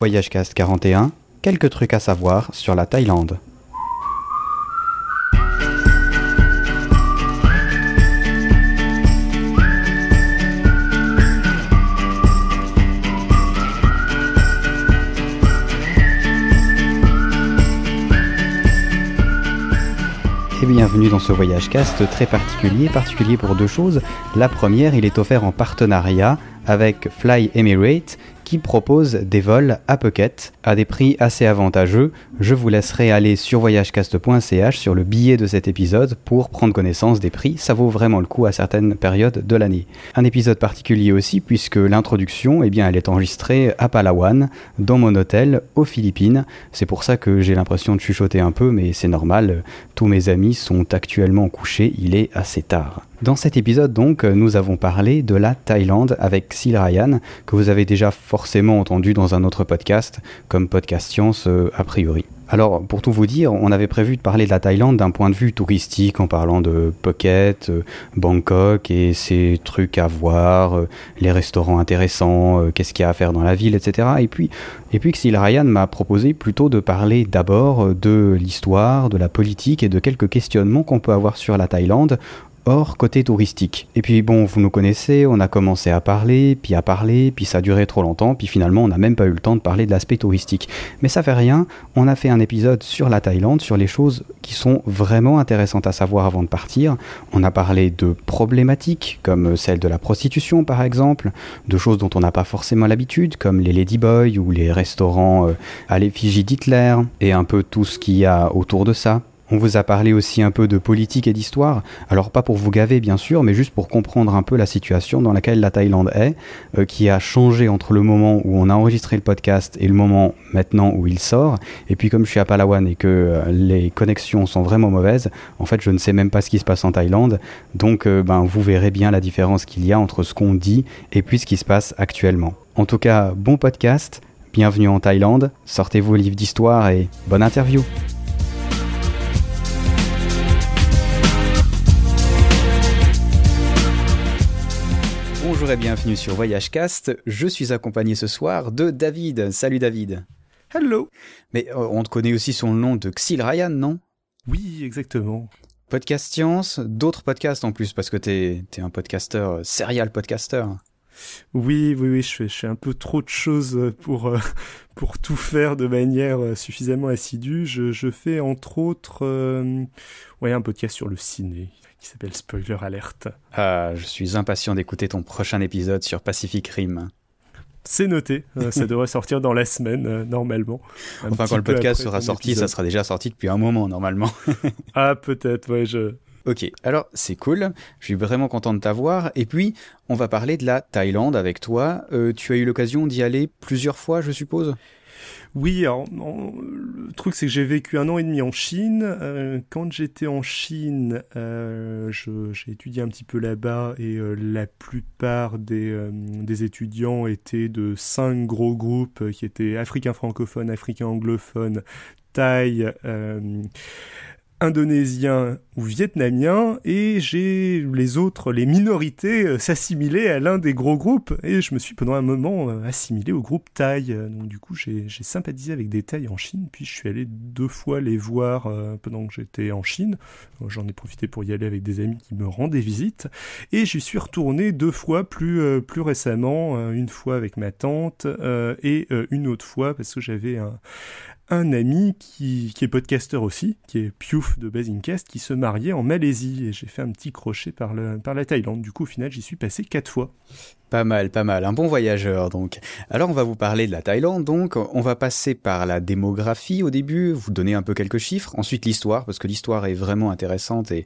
Voyage Cast 41, quelques trucs à savoir sur la Thaïlande. Et bienvenue dans ce voyage cast très particulier, particulier pour deux choses. La première, il est offert en partenariat avec Fly Emirates qui propose des vols à Phuket à des prix assez avantageux. Je vous laisserai aller sur voyagecast.ch sur le billet de cet épisode pour prendre connaissance des prix. Ça vaut vraiment le coup à certaines périodes de l'année. Un épisode particulier aussi puisque l'introduction, eh bien, elle est enregistrée à Palawan, dans mon hôtel aux Philippines. C'est pour ça que j'ai l'impression de chuchoter un peu, mais c'est normal. Tous mes amis sont actuellement couchés. Il est assez tard. Dans cet épisode donc, nous avons parlé de la Thaïlande avec Sil Ryan, que vous avez déjà forcément entendu dans un autre podcast, comme Podcast Science euh, a priori. Alors, pour tout vous dire, on avait prévu de parler de la Thaïlande d'un point de vue touristique, en parlant de Phuket, euh, Bangkok et ses trucs à voir, euh, les restaurants intéressants, euh, qu'est-ce qu'il y a à faire dans la ville, etc. Et puis, et puis Xil Ryan m'a proposé plutôt de parler d'abord de l'histoire, de la politique et de quelques questionnements qu'on peut avoir sur la Thaïlande hors côté touristique. Et puis bon, vous nous connaissez, on a commencé à parler, puis à parler, puis ça a duré trop longtemps, puis finalement on n'a même pas eu le temps de parler de l'aspect touristique. Mais ça fait rien, on a fait un épisode sur la Thaïlande, sur les choses qui sont vraiment intéressantes à savoir avant de partir. On a parlé de problématiques comme celle de la prostitution par exemple, de choses dont on n'a pas forcément l'habitude, comme les ladyboys ou les restaurants euh, à l'effigie d'Hitler, et un peu tout ce qu'il y a autour de ça. On vous a parlé aussi un peu de politique et d'histoire, alors pas pour vous gaver bien sûr, mais juste pour comprendre un peu la situation dans laquelle la Thaïlande est, euh, qui a changé entre le moment où on a enregistré le podcast et le moment maintenant où il sort. Et puis comme je suis à Palawan et que euh, les connexions sont vraiment mauvaises, en fait je ne sais même pas ce qui se passe en Thaïlande, donc euh, ben, vous verrez bien la différence qu'il y a entre ce qu'on dit et puis ce qui se passe actuellement. En tout cas, bon podcast, bienvenue en Thaïlande, sortez vos livres d'histoire et bonne interview. Bonjour et bienvenue sur Voyage Cast. Je suis accompagné ce soir de David. Salut David. Hello. Mais euh, on te connaît aussi le nom de Xil Ryan, non? Oui, exactement. Podcast Science, d'autres podcasts en plus, parce que t'es es un podcasteur, euh, serial podcasteur. Oui, oui, oui, je fais, je fais un peu trop de choses pour, euh, pour tout faire de manière euh, suffisamment assidue. Je, je fais entre autres euh, ouais, un podcast sur le ciné qui s'appelle Spoiler Alert. Ah, je suis impatient d'écouter ton prochain épisode sur Pacific Rim. C'est noté, euh, ça devrait sortir dans la semaine euh, normalement. Un Enfin, quand le podcast sera sorti, ça sera déjà sorti depuis un moment normalement. Ah, peut-être, ouais, je. Ok, alors c'est cool, je suis vraiment content de t'avoir. Et puis, on va parler de la Thaïlande avec toi. Euh, tu as eu l'occasion d'y aller plusieurs fois, je suppose? Oui, alors, le truc c'est que j'ai vécu un an et demi en Chine. Euh, quand j'étais en Chine, euh, j'ai étudié un petit peu là-bas et euh, la plupart des, euh, des étudiants étaient de cinq gros groupes euh, qui étaient africains francophones, africains anglophones, thaï, euh, indonésien ou vietnamien et j'ai les autres, les minorités, euh, s'assimiler à l'un des gros groupes et je me suis pendant un moment euh, assimilé au groupe thaï. Donc du coup j'ai sympathisé avec des thaïs en Chine puis je suis allé deux fois les voir euh, pendant que j'étais en Chine. J'en ai profité pour y aller avec des amis qui me rendaient visite et j'y suis retourné deux fois plus, plus récemment, une fois avec ma tante et une autre fois parce que j'avais un un ami qui, est podcasteur aussi, qui est Piouf de Basingcast, qui se mariait en Malaisie. Et j'ai fait un petit crochet par la Thaïlande. Du coup, au final, j'y suis passé quatre fois. Pas mal, pas mal. Un bon voyageur, donc. Alors, on va vous parler de la Thaïlande, donc. On va passer par la démographie au début, vous donner un peu quelques chiffres. Ensuite, l'histoire, parce que l'histoire est vraiment intéressante et,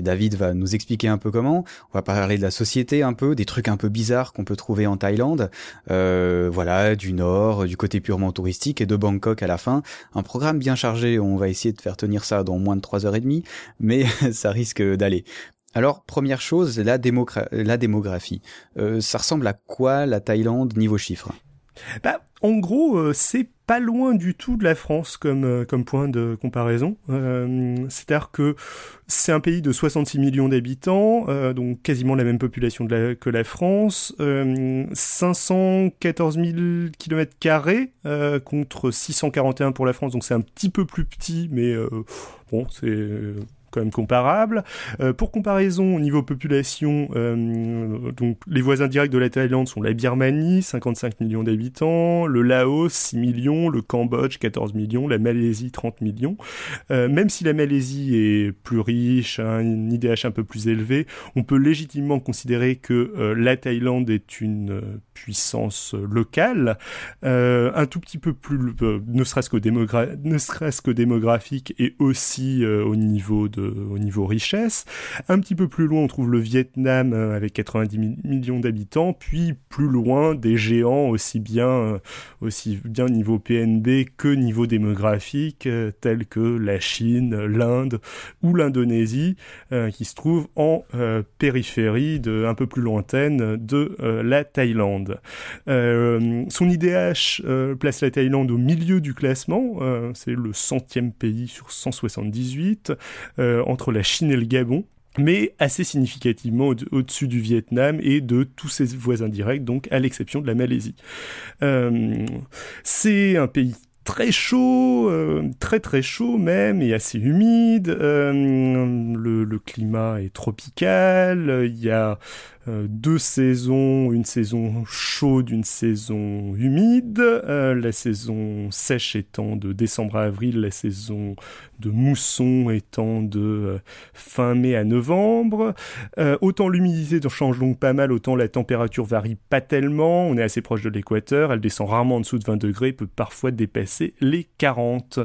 David va nous expliquer un peu comment. On va parler de la société un peu, des trucs un peu bizarres qu'on peut trouver en Thaïlande. Euh, voilà, du nord, du côté purement touristique et de Bangkok à la fin. Un programme bien chargé. On va essayer de faire tenir ça dans moins de trois heures et demie, mais ça risque d'aller. Alors, première chose, la, démographie. Euh, ça ressemble à quoi la Thaïlande niveau chiffres? Bah, en gros, euh, c'est pas loin du tout de la France comme, euh, point de comparaison. C'est-à-dire que c'est un pays de 66 millions d'habitants, donc quasiment la même population que la France, euh, 514 000 km carrés contre 641 pour la France, donc c'est un petit peu plus petit, mais bon, c'est comparable. Euh, pour comparaison, au niveau population, euh, donc les voisins directs de la Thaïlande sont la Birmanie, 55 millions d'habitants, le Laos, 6 millions, le Cambodge, 14 millions, la Malaisie, 30 millions. Euh, même si la Malaisie est plus riche, hein, une IDH un peu plus élevé, on peut légitimement considérer que la Thaïlande est une puissance locale, un tout petit peu plus, ne serait-ce que, démogra ne serait-ce que démographique et aussi au niveau de au niveau richesse. Un petit peu plus loin, on trouve le Vietnam euh, avec 90 millions d'habitants, puis plus loin des géants aussi bien euh, aussi bien niveau PNB que niveau démographique, euh, tels que la Chine, l'Inde ou l'Indonésie, qui se trouvent en périphérie de un peu plus lointaine de la Thaïlande. son IDH place la Thaïlande au milieu du classement, c'est le centième pays sur 178 entre la Chine et le Gabon mais assez significativement au-dessus du Vietnam et de tous ses voisins directs, donc à l'exception de la Malaisie. Euh, c'est un pays très chaud, euh, très très chaud même, et assez humide. Euh, le, le, climat est tropical. Il y a euh, deux saisons, une saison chaude, une saison humide, euh, la saison sèche étant de décembre à avril, la saison de mousson étant de euh, fin mai à novembre. autant l'humidité change donc pas mal, autant la température varie pas tellement, on est assez proche de l'équateur, elle descend rarement en dessous de 20 degrés, peut parfois dépasser les 40.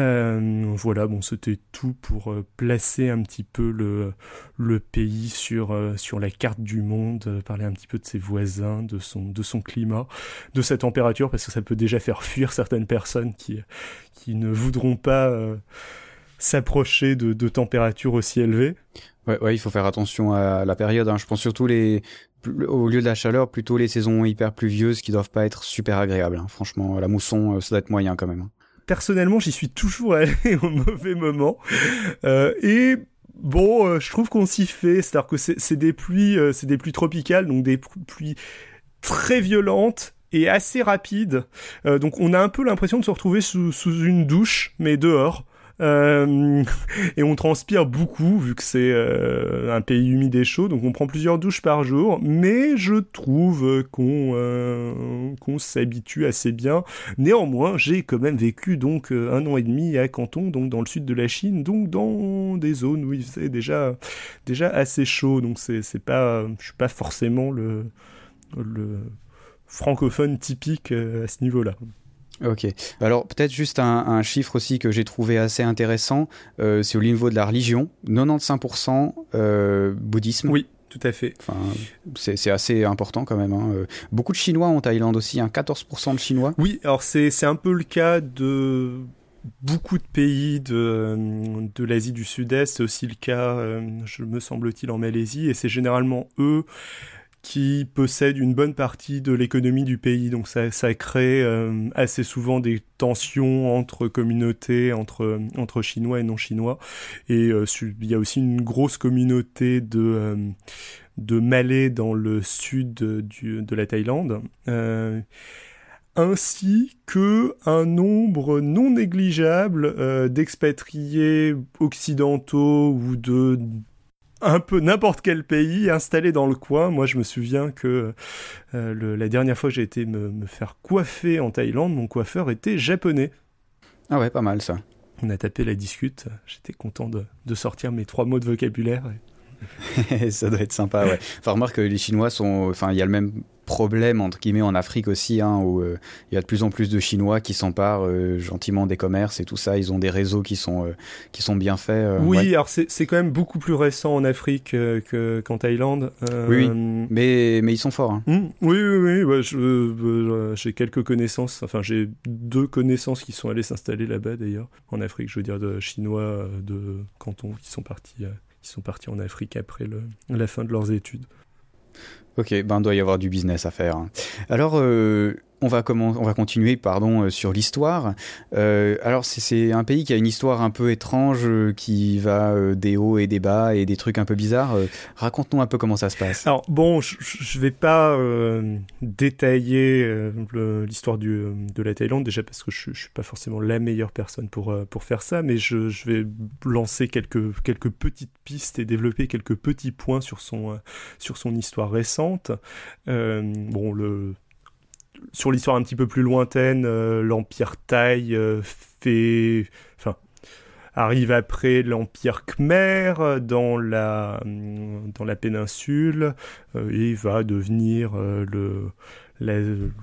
Euh, voilà, bon, c'était tout pour euh, placer un petit peu le, le pays sur, euh, sur la carte du monde, parler un petit peu de ses voisins, de son, de son climat, de sa température, parce que ça peut déjà faire fuir certaines personnes qui, qui ne voudront pas s'approcher de, de températures aussi élevées. Ouais, il faut faire attention à la période. Hein. Je pense surtout les, au lieu de la chaleur, plutôt les saisons hyper pluvieuses qui doivent pas être super agréables. Hein. Franchement, la mousson, ça doit être moyen quand même. Personnellement, j'y suis toujours allé au mauvais moment. Euh, et bon, euh, je trouve qu'on s'y fait. C'est-à-dire que c'est des pluies, euh, c'est des pluies tropicales, donc des pluies très violentes et assez rapides. donc on a un peu l'impression de se retrouver sous une douche, mais dehors. Euh, et on transpire beaucoup vu que c'est euh, un pays humide et chaud, donc on prend plusieurs douches par jour. Mais je trouve qu'on euh, s'habitue assez bien. Néanmoins, j'ai quand même vécu donc un an et demi à Canton, donc dans le sud de la Chine, donc dans des zones où il faisait déjà déjà assez chaud. Donc c'est c'est pas, je suis pas forcément le francophone typique à ce niveau-là. Ok. Alors peut-être juste un, un, chiffre aussi que j'ai trouvé assez intéressant, euh, c'est au niveau de la religion, 95% euh, bouddhisme. Oui. Tout à fait. Enfin, c'est assez important quand même. Hein. Euh, beaucoup de Chinois en Thaïlande aussi, hein, 14% de Chinois. Oui, alors c'est un peu le cas de beaucoup de pays de, de l'Asie du Sud-Est. C'est aussi le cas, je me semble-t-il, en Malaisie. Et c'est généralement eux qui possède une bonne partie de l'économie du pays. Donc ça, crée euh, assez souvent des tensions entre communautés, entre, entre Chinois et non-Chinois. Et euh, il y a aussi une grosse communauté de, euh, de Malais dans le sud du, de la Thaïlande. ainsi que un nombre non négligeable d'expatriés occidentaux ou de un peu n'importe quel pays installé dans le coin. Moi, je me souviens que euh, le, la dernière fois que j'ai été me, me, faire coiffer en Thaïlande, mon coiffeur était japonais. Ah ouais, pas mal ça. On a tapé la discute. J'étais content de, de, sortir mes trois mots de vocabulaire. ça doit être sympa, ouais. Enfin, remarque que les Chinois sont. Enfin, il y a le même problème entre guillemets en Afrique aussi, hein, où euh, il y a de plus en plus de Chinois qui s'emparent euh, gentiment des commerces et tout ça. Ils ont des réseaux qui sont euh, qui sont bien faits. oui, ouais. alors c'est quand même beaucoup plus récent en Afrique qu'en qu Thaïlande. Oui, oui, mais mais ils sont forts. Hein. Mmh, oui, oui, oui. j'ai quelques connaissances. Enfin, j'ai deux connaissances qui sont allées s'installer là-bas d'ailleurs en Afrique. Je veux dire de Chinois de Canton qui sont partis qui sont partis en Afrique après le, la fin de leurs études. Ok, ben doit y avoir du business à faire. Alors, euh, on va, on va continuer pardon, euh, sur l'histoire. Euh, alors, c'est un pays qui a une histoire un peu étrange, euh, qui va des hauts et des bas et des trucs un peu bizarres. Raconte-nous un peu comment ça se passe. Alors, bon, je ne vais pas détailler l'histoire de la Thaïlande, déjà parce que je ne suis pas forcément la meilleure personne pour, faire ça, mais je, vais lancer quelques, quelques petites pistes et développer quelques petits points sur son, sur son histoire récente. bon, le sur l'histoire un petit peu plus lointaine, euh, l'Empire Thaï euh, fait, arrive après l'Empire Khmer dans la, dans péninsule euh, et va devenir le,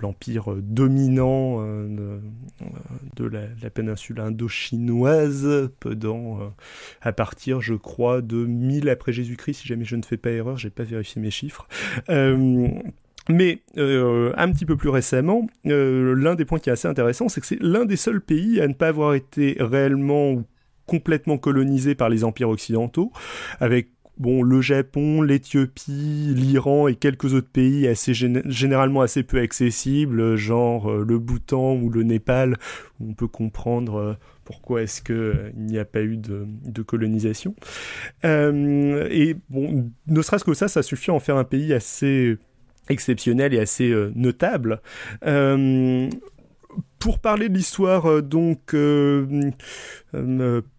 l'empire dominant de, la, péninsule indo-chinoise à partir je crois de 1000 après Jésus-Christ si jamais je ne fais pas erreur j'ai pas vérifié mes chiffres mais euh, un petit peu plus récemment, euh, l'un des points qui est assez intéressant, c'est que c'est l'un des seuls pays à ne pas avoir été réellement ou complètement colonisé par les empires occidentaux, avec bon le Japon, l'Éthiopie, l'Iran et quelques autres pays assez généralement assez peu accessibles, genre euh, le Bhoutan ou le Népal, où on peut comprendre pourquoi est-ce que il n'y a pas eu de, de colonisation. et bon, ne serait-ce que ça, ça suffit à en faire un pays assez exceptionnel et assez euh, notable. Euh, pour parler de l'histoire euh, donc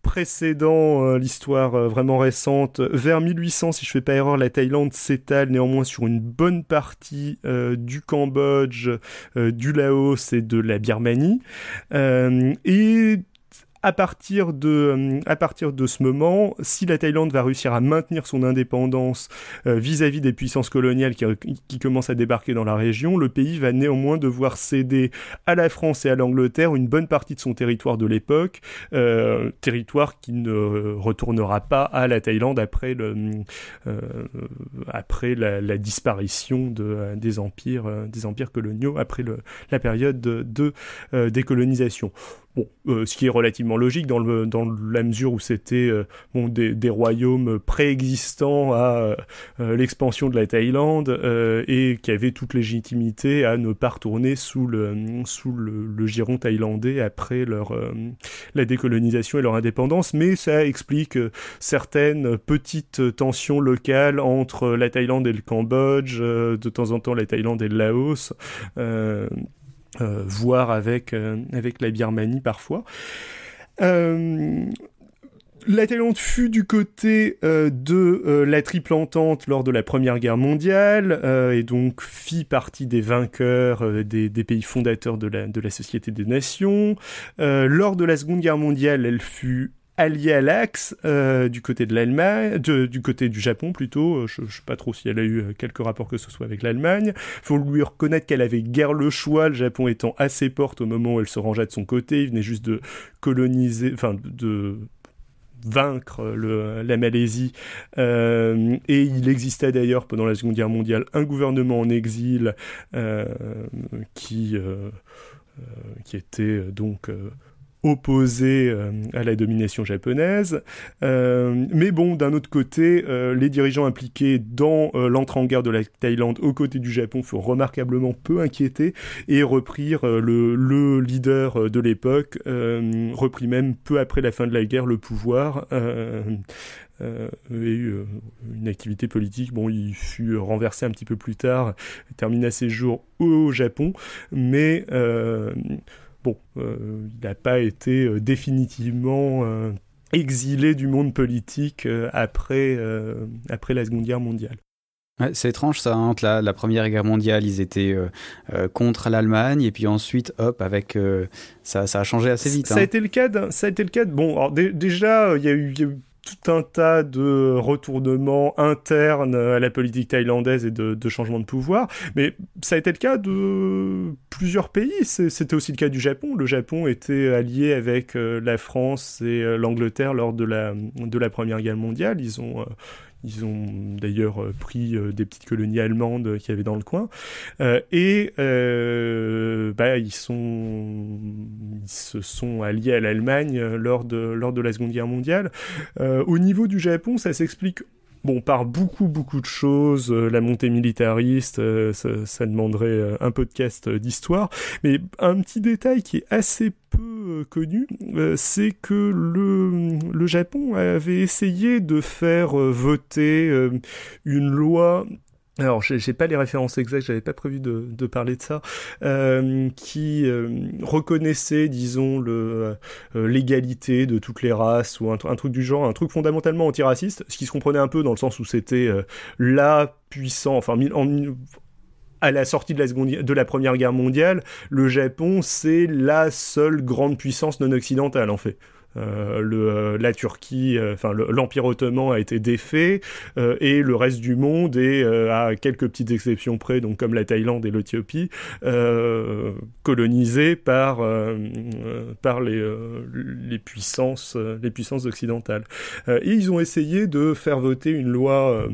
précédent l'histoire vraiment récente, vers 1800 si je fais pas erreur, la Thaïlande s'étale néanmoins sur une bonne partie du Cambodge, du Laos et de la Birmanie. À partir de euh, à partir de ce moment, si la Thaïlande va réussir à maintenir son indépendance euh, vis-à-vis des puissances coloniales qui, qui, commencent à débarquer dans la région, le pays va néanmoins devoir céder à la France et à l'Angleterre une bonne partie de son territoire de l'époque, euh, territoire qui ne retournera pas à la Thaïlande après le euh, après la, disparition de, des empires des empires coloniaux après le, la période de, de décolonisation. Euh, ce qui est relativement logique dans, la mesure où c'était euh, des, royaumes préexistants à euh, l'expansion de la Thaïlande et qui avaient toute légitimité à ne pas retourner sous le, sous le, le giron thaïlandais après leur, la décolonisation et leur indépendance, mais ça explique certaines petites tensions locales entre la Thaïlande et le Cambodge, de temps en temps la Thaïlande et le Laos. Euh, voire avec, euh, avec la Birmanie parfois. Euh, la Thaïlande fut du côté de la triple entente lors de la Première Guerre mondiale et donc fit partie des vainqueurs des, des, pays fondateurs de la, de la Société des Nations. lors de la Seconde Guerre mondiale, elle fut alliée à l'Axe euh, du côté de l'Allemagne, du côté du Japon plutôt. Euh, je, ne sais pas trop si elle a eu euh, quelques rapports que ce soit avec l'Allemagne. Faut lui reconnaître qu'elle avait guère le choix, le Japon étant à ses portes au moment où elle se rangeait de son côté. Il venait juste de coloniser, enfin de vaincre la Malaisie. Euh, et il existait d'ailleurs pendant la Seconde Guerre mondiale un gouvernement en exil qui était donc opposé euh, à la domination japonaise. Euh, mais bon, d'un autre côté, euh, les dirigeants impliqués dans l'entrée en guerre de la Thaïlande aux côtés du Japon furent remarquablement peu inquiétés et reprirent le, le, leader de l'époque, reprit même peu après la fin de la guerre le pouvoir. Et une activité politique. Bon, il fut renversé un petit peu plus tard, termina ses jours au Japon, mais bon, euh, il n'a pas été euh, définitivement euh, exilé du monde politique après, après la Seconde Guerre mondiale. c'est étrange ça, entre hein, la, Première Guerre mondiale, ils étaient contre l'Allemagne, et puis ensuite, hop, avec ça, ça a changé assez vite. Ça, a hein. été le cas. Ça a été le cas. bon, alors, déjà, il y, a eu tout un tas de retournements internes à la politique thaïlandaise et de, de changements de pouvoir, mais ça a été le cas de plusieurs pays. C'était aussi le cas du Japon. Le Japon était allié avec euh, la France et euh, l'Angleterre lors de la, de la Première Guerre mondiale. Ils ont euh, ils ont d'ailleurs pris des petites colonies allemandes qu'il y avait dans le coin. Et bah, ils, sont, se sont alliés à l'Allemagne lors de, lors de la Seconde Guerre mondiale. au niveau du Japon, ça s'explique bon, par beaucoup, beaucoup de choses. Euh, la montée militariste, euh, ça, demanderait euh, un podcast d'histoire. Mais un petit détail qui est assez peu connu, c'est que le, le Japon avait essayé de faire voter une loi alors, j'ai pas les références exactes, j'avais pas prévu de, parler de ça, euh, qui euh, reconnaissait, disons, euh, l'égalité de toutes les races ou un, truc du genre, un truc fondamentalement antiraciste, ce qui se comprenait un peu dans le sens où c'était la puissance, enfin, en, à la sortie de la, seconde, de la Première Guerre mondiale, le Japon, c'est la seule grande puissance non occidentale, en fait. Euh, le, euh, la Turquie, euh, enfin l'Empire ottoman a été défait et le reste du monde est, à quelques petites exceptions près, donc comme la Thaïlande et l'Éthiopie, colonisé par par les les puissances les puissances occidentales. et ils ont essayé de faire voter une loi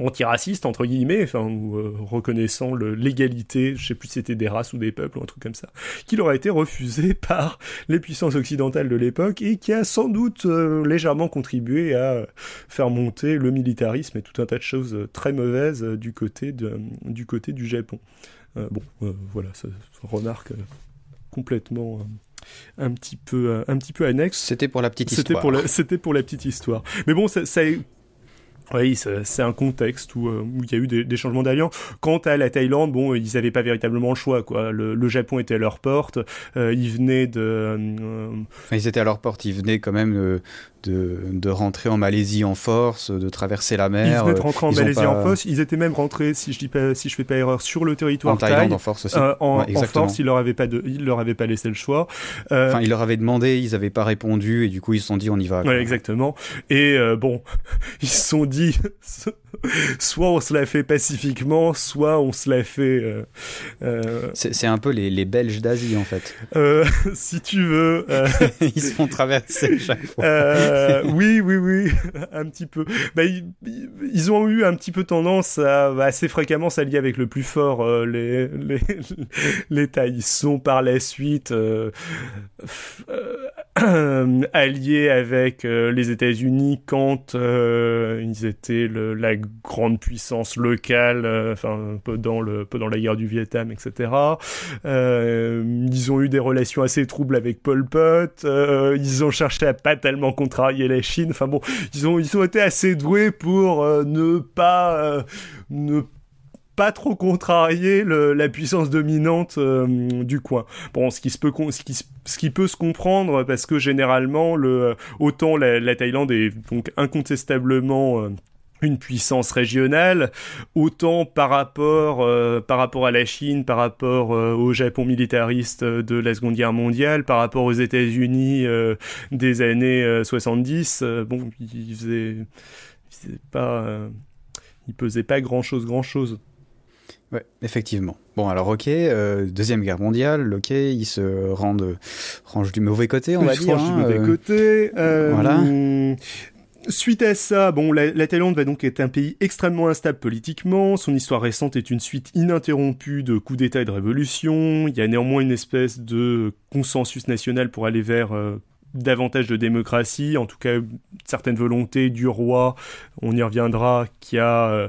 antiraciste entre guillemets, enfin ou euh, reconnaissant l'égalité, je sais plus si c'était des races ou des peuples ou un truc comme ça, qui leur a été refusé par les puissances occidentales de l'époque et qui a sans doute euh, légèrement contribué à faire monter le militarisme et tout un tas de choses très mauvaises du côté de, du côté du Japon. Euh, bon, voilà, ça, remarque complètement un petit peu un petit peu annexe. C'était pour la petite histoire. C'était pour la petite histoire. Mais bon, ça, ça oui, c'est un contexte où, euh, où il y a eu des, des changements d'alliance. Quant à la Thaïlande, bon, ils n'avaient pas véritablement le choix, quoi. Le, le Japon était à leur porte, euh, ils venaient de. Euh, enfin, ils étaient à leur porte, ils venaient quand même de, de, rentrer en Malaisie en force, de traverser la mer. Ils venaient de rentrer en Malaisie en force. Ils étaient même rentrés, si je dis pas, si je fais pas erreur, sur le territoire en Thaïlande en force aussi. en, en, force, ils leur avaient pas de, ils leur avaient pas laissé le choix. enfin, ils leur avaient demandé, ils avaient pas répondu, et du coup, ils se sont dit, on y va. Ouais, exactement. Et bon, ils se sont dit soit on se la fait pacifiquement, soit on se la fait. Euh, euh, c'est un peu les, les Belges d'Asie en fait. Euh, si tu veux. ils se font traverser chaque fois. oui, oui, oui, un petit peu. Bah, ils, ont eu un petit peu tendance à assez fréquemment s'allier avec le plus fort, les, les, les Ils sont par la suite alliés avec les États-Unis quand ils étaient le, la grande puissance locale, euh, enfin pendant le pendant la guerre du Vietnam, etc. Euh, ils ont eu des relations assez troubles avec Pol Pot. Euh, ils ont cherché à pas tellement contrarier la Chine. Enfin bon, ils ont ils ont été assez doués pour ne pas ne pas trop contrarier la puissance dominante du coin. Bon, ce qui se peut ce qui, peut se comprendre parce que généralement le autant la, la Thaïlande est donc incontestablement une puissance régionale, autant par rapport euh, à la Chine, par rapport euh, au Japon militariste de la Seconde Guerre mondiale, par rapport aux États-Unis euh, des années 70. bon, il faisait, pas, il pesait pas grand chose, grand chose. Ouais, effectivement. Bon, alors ok, deuxième guerre mondiale, ok, ils se rendent, rangent du mauvais côté, on va dire. Rangent du mauvais côté. voilà. Suite à ça, bon, la, Thaïlande va donc être un pays extrêmement instable politiquement. Son histoire récente est une suite ininterrompue de coups d'État et de révolutions. Il y a néanmoins une espèce de consensus national pour aller vers euh, davantage de démocratie, en tout cas certaines volontés du roi. On y reviendra, qui a euh, euh,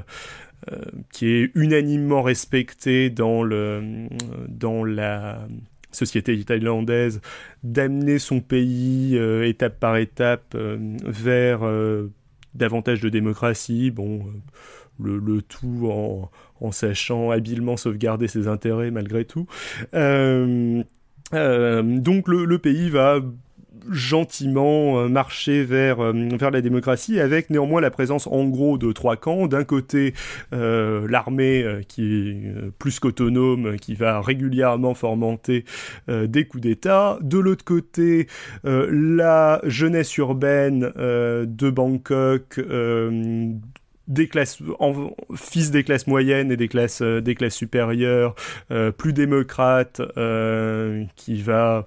qui est unanimement respecté dans le dans la société thaïlandaise d'amener son pays euh, étape par étape euh, vers euh, davantage de démocratie. Bon, le, tout en, en, sachant habilement sauvegarder ses intérêts malgré tout. donc le, pays va gentiment euh, marcher vers euh, vers la démocratie avec néanmoins la présence en gros de trois camps. D'un côté euh, l'armée qui est plus qu'autonome qui va régulièrement fomenter des coups d'état. De l'autre côté la jeunesse urbaine de Bangkok des classes en, fils des classes moyennes et des classes des classes supérieures plus démocrate qui va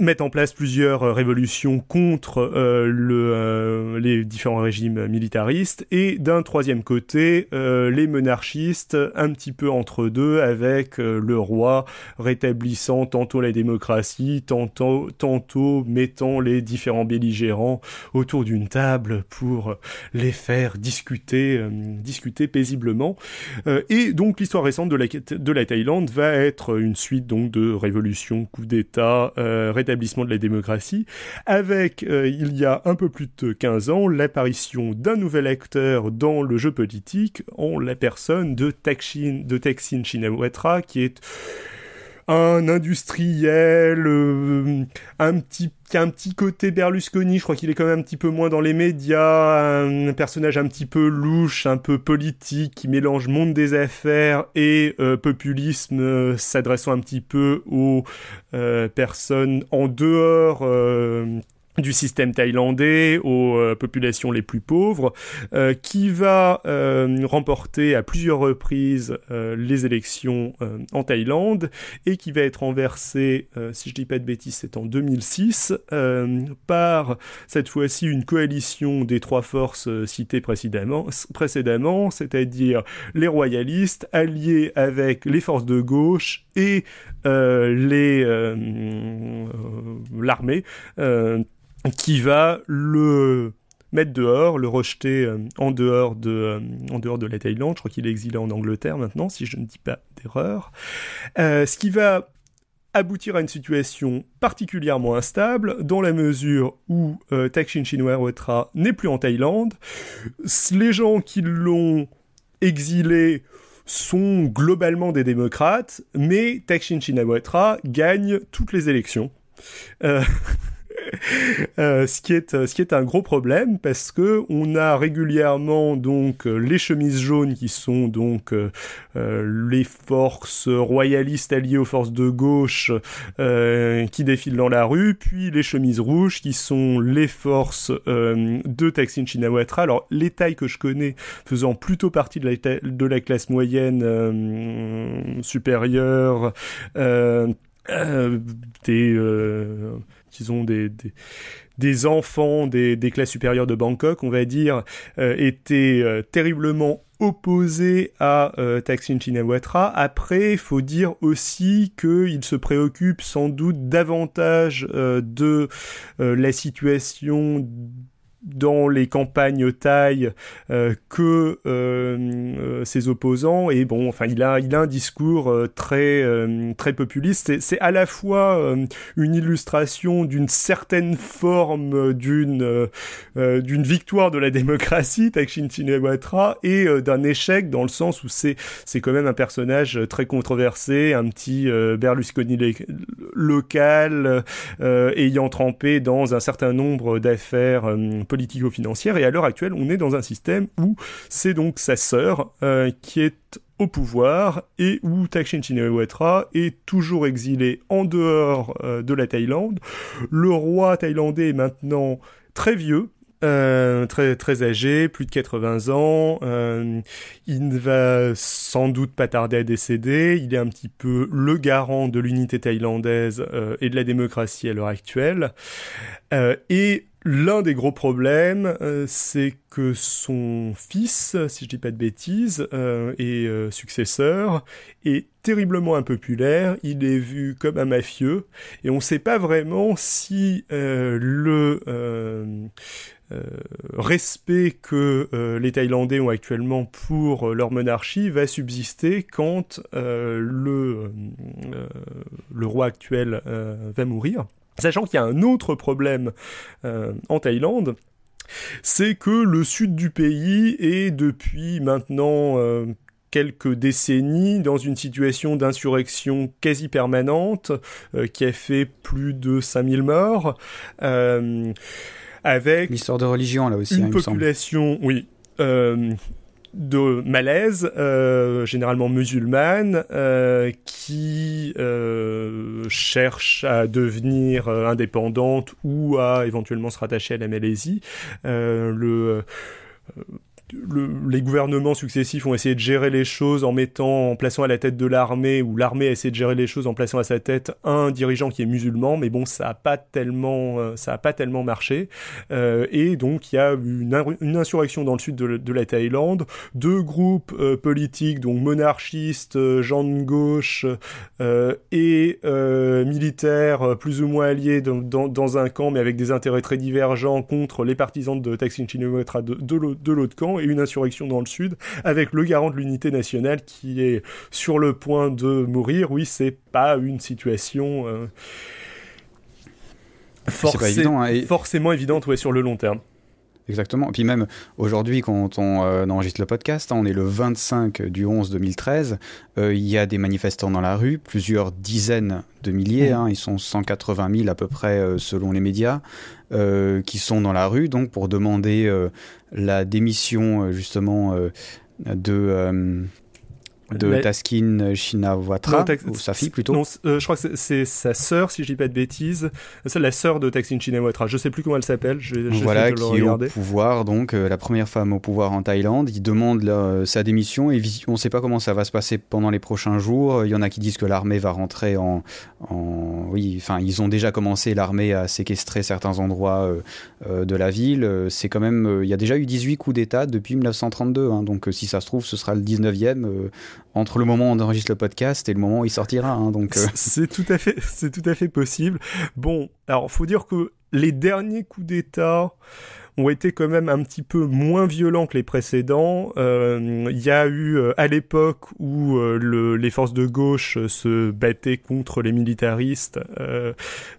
mettent en place plusieurs euh, révolutions contre euh, le, euh, les différents régimes militaristes, et d'un troisième côté, les monarchistes, un petit peu entre deux, avec le roi rétablissant tantôt la démocratie, tantôt, tantôt mettant les différents belligérants autour d'une table pour les faire discuter, discuter paisiblement. et donc l'histoire récente de la, de la Thaïlande va être une suite donc de révolutions, coups d'État, de la démocratie, avec, euh, il y a un peu plus de 15 ans, l'apparition d'un nouvel acteur dans le jeu politique, en la personne de, Taksin, de Shinawatra, qui est un industriel, euh, un petit qui a un petit côté Berlusconi, je crois qu'il est quand même un petit peu moins dans les médias, un personnage un petit peu louche, un peu politique, qui mélange monde des affaires et euh, populisme, euh, s'adressant un petit peu aux personnes en dehors du système thaïlandais aux euh, populations les plus pauvres, euh, qui va euh, remporter à plusieurs reprises les élections en Thaïlande et qui va être renversé, si je dis pas de bêtises, c'est en 2006, par cette fois-ci une coalition des trois forces citées précédemment, c'est-à-dire les royalistes alliés avec les forces de gauche et l'armée qui va le mettre dehors, le rejeter euh, en dehors de euh, en dehors de la Thaïlande. Je crois qu'il est exilé en Angleterre maintenant, si je ne dis pas d'erreur. Euh, ce qui va aboutir à une situation particulièrement instable dans la mesure où Thaksin Shinawatra n'est plus en Thaïlande. Les gens qui l'ont exilé sont globalement des démocrates, mais Thaksin Shinawatra gagne toutes les élections. Euh, ce qui est ce qui est un gros problème parce que on a régulièrement donc euh, les chemises jaunes qui sont donc euh, les forces royalistes alliées aux forces de gauche qui défilent dans la rue, puis les chemises rouges qui sont les forces de Taksin Shinawatra. Alors les tailles que je connais faisant plutôt partie de la, de la classe moyenne supérieure, des disons des, des, enfants des, des, classes supérieures de Bangkok, on va dire, euh, étaient euh, terriblement opposés à euh, Shinawatra. Après, il faut dire aussi qu'il se préoccupe sans doute davantage euh, de la situation dans les campagnes taille euh, que euh, euh, ses opposants. Et bon enfin il a il a un discours très très populiste. C'est à la fois une illustration d'une certaine forme d'une d'une victoire de la démocratie Taksin Shinawatra et d'un échec dans le sens où c'est c'est quand même un personnage très controversé un petit Berlusconi local ayant trempé dans un certain nombre d'affaires politico-financière. Et à l'heure actuelle, on est dans un système où c'est donc sa sœur euh, qui est au pouvoir et où Thaksin Shinawatra est toujours exilé en dehors euh, de la Thaïlande. Le roi thaïlandais est maintenant très vieux, euh, très très âgé, plus de 80 ans. Il ne va sans doute pas tarder à décéder. Il est un petit peu le garant de l'unité thaïlandaise et de la démocratie à l'heure actuelle. et L'un des gros problèmes, euh, c'est que son fils, si je dis pas de bêtises, euh, et euh, successeur, est terriblement impopulaire. Il est vu comme un mafieux, et on ne sait pas vraiment si le respect que les Thaïlandais ont actuellement pour leur monarchie va subsister quand le roi actuel va mourir. Sachant qu'il y a un autre problème euh, en Thaïlande, c'est que le sud du pays est depuis maintenant euh, quelques décennies dans une situation d'insurrection quasi permanente euh, qui a fait plus de 5000 morts. avec l'histoire de religion là aussi une hein, population oui de malaise, euh, généralement musulmane, euh, qui euh, cherche à devenir euh, indépendante ou à éventuellement se rattacher à la Malaisie. le les gouvernements successifs ont essayé de gérer les choses en mettant, en plaçant à la tête de l'armée, ou l'armée a essayé de gérer les choses en plaçant à sa tête un dirigeant qui est musulman, mais bon, ça a pas tellement, euh, ça a pas tellement marché. Euh, et donc, il y a une, une, insurrection dans le sud de, de la Thaïlande, deux groupes euh, politiques, donc monarchistes, euh, gens de gauche et militaires, plus ou moins alliés dans, dans, dans, un camp, mais avec des intérêts très divergents contre les partisans de Thaksin Shinawatra de, de l'autre camp et une insurrection dans le sud avec le garant de l'unité nationale qui est sur le point de mourir. Oui, c'est pas une situation euh, hein, forcément évidente ouais, sur le long terme. Exactement. Et puis même aujourd'hui, quand on euh, enregistre le podcast, hein, on est le 25 du 11 2013, euh, il y a des manifestants dans la rue, plusieurs dizaines de milliers, mmh. hein, ils sont 180 000 à peu près euh, selon les médias, qui sont dans la rue donc pour demander la démission justement de de Taskin Shinawatra, ou sa fille plutôt. Non, euh, je crois que c'est sa sœur, si je dis pas de bêtises. C'est la sœur de Taskin Shinawatra. Je sais plus comment elle s'appelle. Voilà, qui est au pouvoir, donc euh, la première femme au pouvoir en Thaïlande. Il demande euh, sa démission et on ne sait pas comment ça va se passer pendant les prochains jours. Il y en a qui disent que l'armée va rentrer en, en, oui, enfin ils ont déjà commencé l'armée à séquestrer certains endroits de la ville. C'est quand même, il y a déjà eu 18 coups d'État depuis 1932, hein, donc si ça se trouve, ce sera le 19e entre le moment où on enregistre le podcast et le moment où il sortira. Hein, donc euh. c'est tout à fait, c'est tout à fait possible. Bon, alors faut dire que les derniers coups d'État ont été quand même un petit peu moins violents que les précédents. Euh, il y a eu euh, à l'époque où le, les forces de gauche se battaient contre les militaristes. Euh,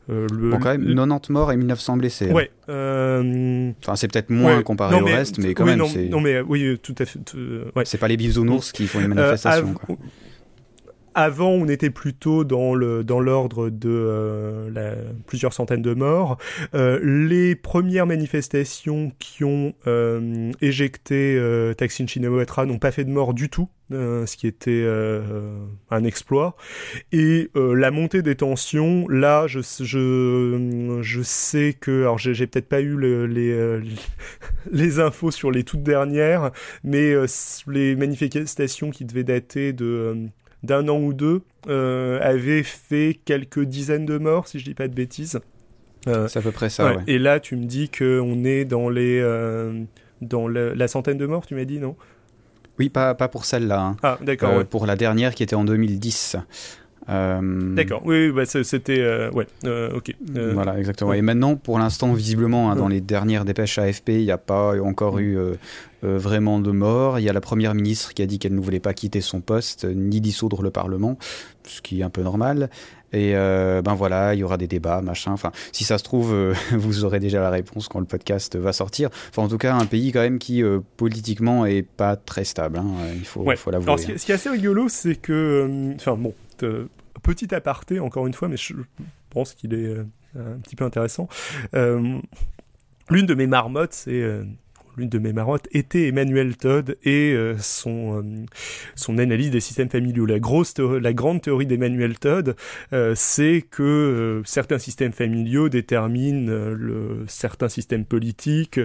le, bon, quand même 90 morts et 1900 blessés. Hein. Ouais. Euh... Enfin, c'est peut-être moins comparé au reste, mais quand même. Non, c'est... non, mais oui, tout à fait. Ouais. C'est pas les bisounours qui font les manifestations. quoi. Avant, on était plutôt dans le dans l'ordre de euh, la, plusieurs centaines de morts. Euh, les premières manifestations qui ont euh, éjecté euh, Taksin Shinawatra n'ont pas fait de mort du tout, euh, ce qui était un exploit. Et la montée des tensions, là, je je je sais que alors j'ai, peut-être pas eu le, les les infos sur les toutes dernières, mais les manifestations qui devaient dater de d'un an ou deux euh, avait fait quelques dizaines de morts, si je dis pas de bêtises. Euh, c'est à peu près ça. Ouais. Et là, tu me dis qu'on est dans les euh, dans la centaine de morts, tu m'as dit non? Oui, pas pas pour celle-là. Hein. Ah, d'accord. Ouais. Pour la dernière qui était en 2010. Euh... D'accord, oui, oui bah c'était... Euh, ouais, euh, ok. Euh... Voilà, exactement. Et maintenant, pour l'instant, visiblement, hein, dans les dernières dépêches AFP, il n'y a pas encore eu vraiment de mort. Il y a la première ministre qui a dit qu'elle ne voulait pas quitter son poste ni dissoudre le Parlement, ce qui est un peu normal. Et ben voilà, il y aura des débats, machin. Enfin, si ça se trouve, vous aurez déjà la réponse quand le podcast va sortir. Enfin, en tout cas, un pays quand même qui politiquement est pas très stable. Hein. Il faut, ouais. faut l'avouer. Alors, ce qui, ce qui, est assez rigolo, c'est que, enfin bon, petit aparté encore une fois, mais je pense qu'il est un petit peu intéressant. L'une de mes marmottes, c'est l'une de mes marottes était Emmanuel Todd et euh, son euh, son analyse des systèmes familiaux. La grosse la grande théorie d'Emmanuel Todd, euh, c'est que certains systèmes familiaux déterminent le certains systèmes politiques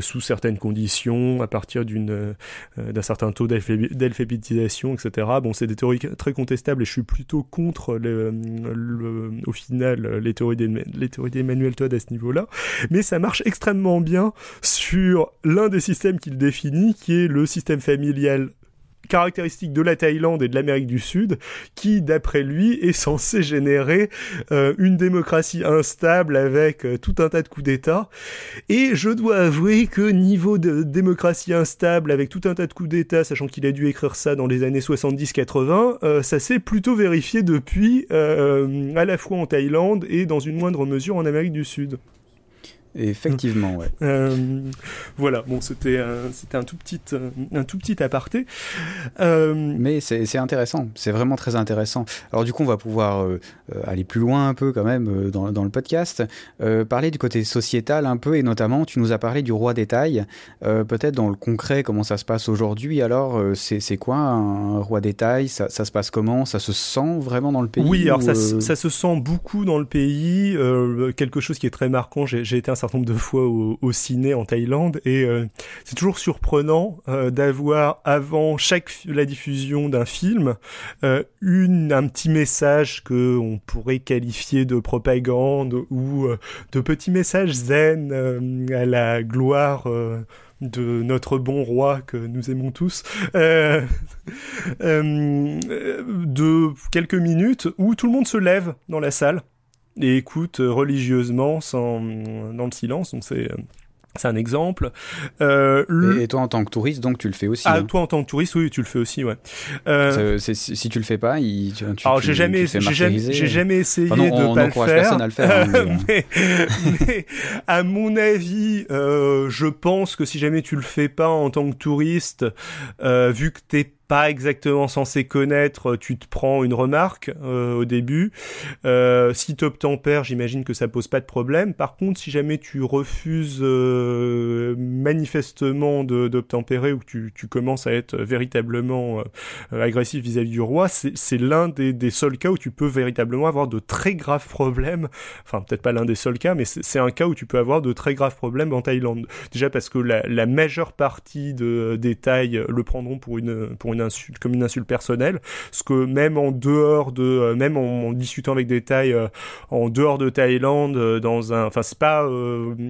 sous certaines conditions, à partir d'une d'un certain taux d'alphabétisation, etc. Bon, c'est des théories très contestables et je suis plutôt contre le, le, au final les théories d'Emmanuel Todd à ce niveau-là, mais ça marche extrêmement bien sur l'un des systèmes qu'il définit, qui est le système familial caractéristique de la Thaïlande et de l'Amérique du Sud, qui, d'après lui, est censé générer euh, une démocratie instable avec euh, tout un tas de coups d'État. Et je dois avouer que niveau de démocratie instable avec tout un tas de coups d'État, sachant qu'il a dû écrire ça dans les années 70-80, euh, ça s'est plutôt vérifié depuis, à la fois en Thaïlande et dans une moindre mesure en Amérique du Sud. Effectivement, ouais. Euh, voilà, bon, c'était un, c'était un tout petit, un tout petit aparté. Euh... Mais c'est intéressant, c'est vraiment très intéressant. Alors du coup, on va pouvoir euh, aller plus loin un peu quand même euh, dans, dans, le podcast, euh, parler du côté sociétal un peu, et notamment, tu nous as parlé du roi des tailles. Peut-être dans le concret, comment ça se passe aujourd'hui. Alors, c'est quoi un roi des tailles? Ça, ça, se passe comment? Ça se sent vraiment dans le pays Oui, alors ça, ça, se sent beaucoup dans le pays. quelque chose qui est très marquant. J'ai été un certain nombre de fois au, ciné en Thaïlande et c'est toujours surprenant d'avoir avant chaque la diffusion d'un film une un petit message que on pourrait qualifier de propagande ou de petits messages zen à la gloire de notre bon roi que nous aimons tous, euh, euh, de quelques minutes où tout le monde se lève dans la salle et écoute religieusement sans, dans le silence. Donc c'est c'est un exemple. Euh, et, toi, en tant que touriste, donc tu le fais aussi. Ah, hein. toi, en tant que touriste, oui, tu le fais aussi, ouais. Euh... si tu le fais pas, il, tu, Alors, j'ai jamais, j'ai jamais, j'ai jamais essayé de pas le faire. À le faire hein, mais, mais, à mon avis, euh, je pense que si jamais tu le fais pas en tant que touriste, euh, vu que t'es pas exactement censé connaître, tu te prends une remarque euh, au début. Euh, si tu obtempères, j'imagine que ça pose pas de problème. Par contre, si jamais tu refuses euh, manifestement d'obtempérer ou que tu, tu, commences à être véritablement euh, agressif vis-à-vis du roi, c'est l'un des, des, seuls cas où tu peux véritablement avoir de très graves problèmes. Enfin, peut-être pas l'un des seuls cas, mais c'est un cas où tu peux avoir de très graves problèmes en Thaïlande. Déjà parce que la, la majeure partie de, des Thaïs le prendront pour une, pour une insulte, comme une insulte personnelle, ce que même en dehors de, euh, même en, discutant avec des Thaïs euh, en dehors de Thaïlande, euh, dans un, enfin c'est pas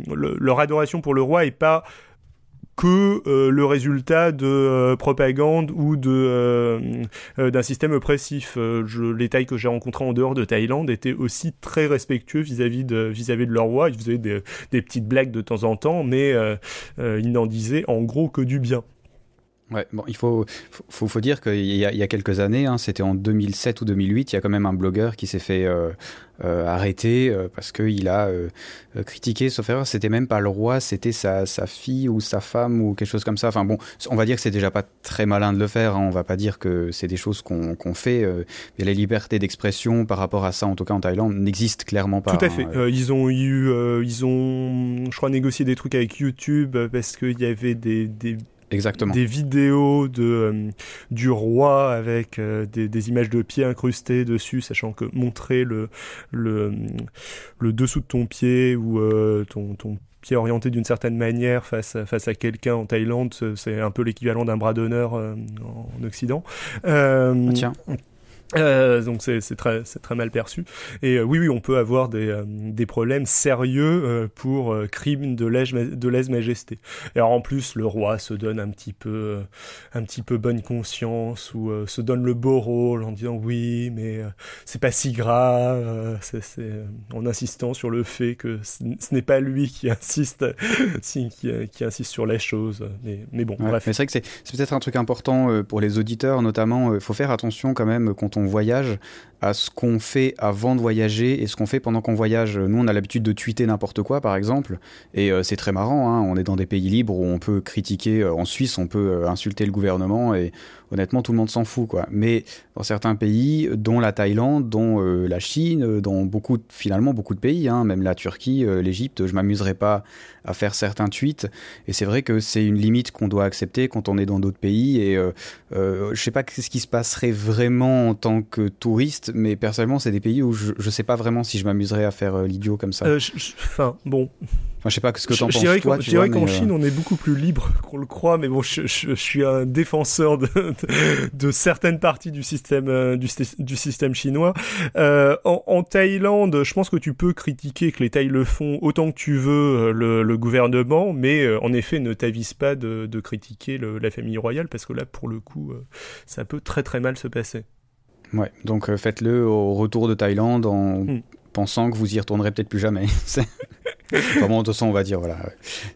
leur adoration pour le roi est pas que le résultat de propagande ou de d'un système oppressif. je, les Thaïs que j'ai rencontrés en dehors de Thaïlande étaient aussi très respectueux vis-à-vis de vis-à-vis de leur roi. Ils faisaient des, des, petites blagues de temps en temps, mais ils n'en disaient en gros que du bien. Ouais, bon, il faut, faut, faut dire qu'il y, y, a quelques années, hein, c'était en 2007 ou 2008, il y a quand même un blogueur qui s'est fait euh, euh, arrêter euh, parce qu'il a critiqué, sauf erreur, c'était même pas le roi, c'était sa, sa, fille ou sa femme ou quelque chose comme ça. Enfin bon, on va dire que c'est déjà pas très malin de le faire, hein, on va pas dire que c'est des choses qu'on qu'on fait, mais la liberté d'expression par rapport à ça, en tout cas en Thaïlande, n'existe clairement pas. Tout à fait. Hein, ils ont eu, ils ont, je crois, négocié des trucs avec YouTube parce qu'il y avait des, des Exactement. des vidéos de euh, du roi avec euh, des, des, images de pieds incrustées dessus, sachant que montrer le le, le dessous de ton pied ou euh, ton, ton pied orienté d'une certaine manière face à, face à quelqu'un en Thaïlande, c'est un peu l'équivalent d'un bras d'honneur en Occident. Ah, tiens. Euh, donc c'est très c'est très mal perçu. Et euh, oui oui on peut avoir des, euh, des problèmes sérieux euh, pour crime de lèse de lèse majesté et alors en plus le roi se donne un petit peu un petit peu bonne conscience ou se donne le beau rôle en disant oui mais c'est pas si grave c'est en insistant sur le fait que ce n'est pas lui qui insiste qui, qui, insiste sur les choses. Mais, mais bon bref. c'est vrai que c'est peut-être un truc important pour les auditeurs notamment il faut faire attention quand même quand on on voyage à ce qu'on fait avant de voyager et ce qu'on fait pendant qu'on voyage. Nous, on a l'habitude de tweeter n'importe quoi, par exemple, et euh, c'est très marrant. Hein. On est dans des pays libres où on peut critiquer. Euh, en Suisse, on peut euh, insulter le gouvernement et honnêtement, tout le monde s'en fout, quoi. Mais dans certains pays, dont la Thaïlande, dont la Chine, dont beaucoup, finalement, beaucoup de pays, hein, même la Turquie, l'Égypte, je m'amuserais pas à faire certains tweets. Et c'est vrai que c'est une limite qu'on doit accepter quand on est dans d'autres pays. Et je sais pas ce qui se passerait vraiment en tant que touriste mais personnellement, c'est des pays où je, je sais pas vraiment si je m'amuserais à faire euh, l'idiot comme ça. Euh, enfin, bon. Enfin, je sais pas ce que t'en penses. Toi, je dirais qu'en Chine, euh, on est beaucoup plus libre qu'on le croit, mais bon, je, je, suis un défenseur de, de, certaines parties du système, du, du système chinois. En, en, Thaïlande, je pense que tu peux critiquer que les Thaïs le font autant que tu veux le, le gouvernement, mais en effet, ne t'avise pas de, de critiquer le, la famille royale, parce que là, pour le coup, ça peut très très mal se passer. Ouais, donc euh, faites-le au retour de Thaïlande en hmm. pensant que vous y retournerez peut-être plus jamais. Vraiment, de toute façon, on va dire, voilà.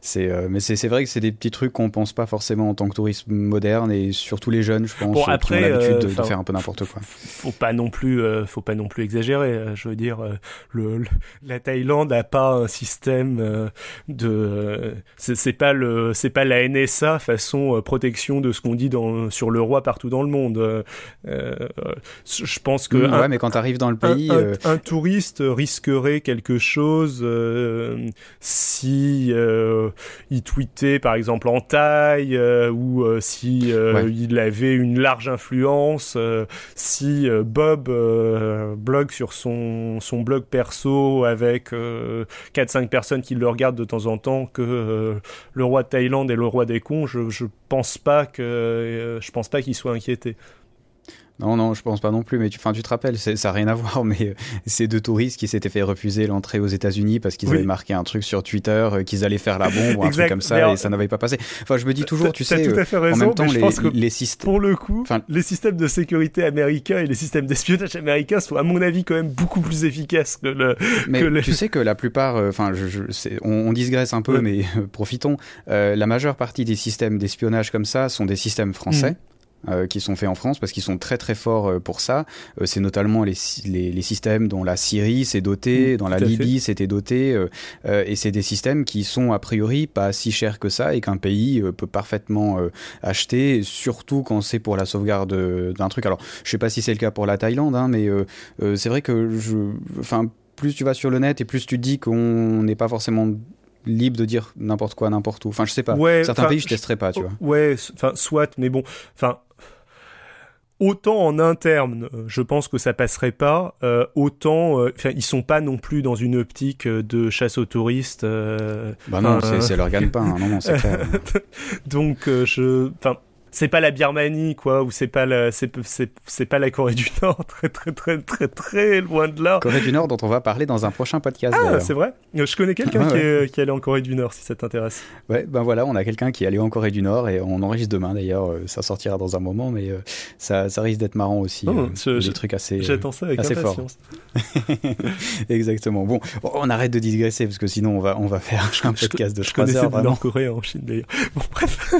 C'est, euh, mais c'est, vrai que c'est des petits trucs qu'on pense pas forcément en tant que tourisme moderne et surtout les jeunes, je pense, après, qui ont l'habitude de, euh, faire un peu n'importe quoi. Faut pas non plus, euh, faut pas non plus exagérer. Je veux dire, le, la Thaïlande a pas un système de, c'est, pas le, c'est pas la NSA façon protection de ce qu'on dit dans, sur le roi partout dans le monde. je pense que. ouais, mais quand tu arrives dans le pays, un, un, touriste risquerait quelque chose si il tweetait par exemple en taille ou si il avait une large influence, si Bob blog sur son, son blog perso avec 4-5 personnes qui le regardent de temps en temps que le roi de Thaïlande est le roi des cons, je, je pense pas que je pense pas qu'il soit inquiété. Non, non, je pense pas non plus, mais tu, tu te rappelles, ça n'a rien à voir, mais euh, ces deux touristes qui s'étaient fait refuser l'entrée aux États-Unis parce qu'ils avaient marqué un truc sur Twitter euh, qu'ils allaient faire la bombe ou un truc comme ça et ça n'avait pas passé. Enfin, je me dis toujours, tu sais, euh, en même temps, les, systèmes. Pour le coup, les systèmes de sécurité américains et les systèmes d'espionnage américains sont, à mon avis, quand même beaucoup plus efficaces que le. Mais tu sais que la plupart, enfin, je, on, on, digresse un peu, mais profitons. la majeure partie des systèmes d'espionnage comme ça sont des systèmes français. Mm. Euh, qui sont faits en France parce qu'ils sont très très forts euh, pour ça. Euh, c'est notamment les, les, les, systèmes dont la Syrie s'est dotée, mmh, dont la Libye s'était dotée, et c'est des systèmes qui sont a priori pas si chers que ça et qu'un pays peut parfaitement acheter, surtout quand c'est pour la sauvegarde d'un truc. Alors, je sais pas si c'est le cas pour la Thaïlande, hein, mais c'est vrai que je, enfin, plus tu vas sur le net et plus tu dis qu'on n'est pas forcément libre de dire n'importe quoi, n'importe où. Enfin, je sais pas. Certains pays, je testerai pas, tu vois. Ouais, enfin, soit, mais bon, enfin, autant en interne, euh, je pense que ça passerait pas, euh, autant, euh, ils sont pas non plus dans une optique de chasse aux touristes. bah non, c'est leur gagne-pain, hein, non, non, c'est clair. Donc, je, enfin c'est pas la Birmanie quoi ou c'est pas la c'est c'est pas la Corée du Nord très très très très très loin de là. Corée du Nord dont on va parler dans un prochain podcast ah c'est vrai. Je connais quelqu'un qui, est, qui est allé en Corée du Nord si ça t'intéresse. Ouais ben voilà on a quelqu'un qui est allé en Corée du Nord et on enregistre demain d'ailleurs euh, ça sortira dans un moment mais euh, ça, ça risque d'être marrant aussi oh, euh, des trucs assez j'attends ça avec assez impatience. Exactement. Bon on arrête de digresser parce que sinon on va on va faire un podcast de 3 heures vraiment. Nord-Coréen en Chine d'ailleurs. Bon bref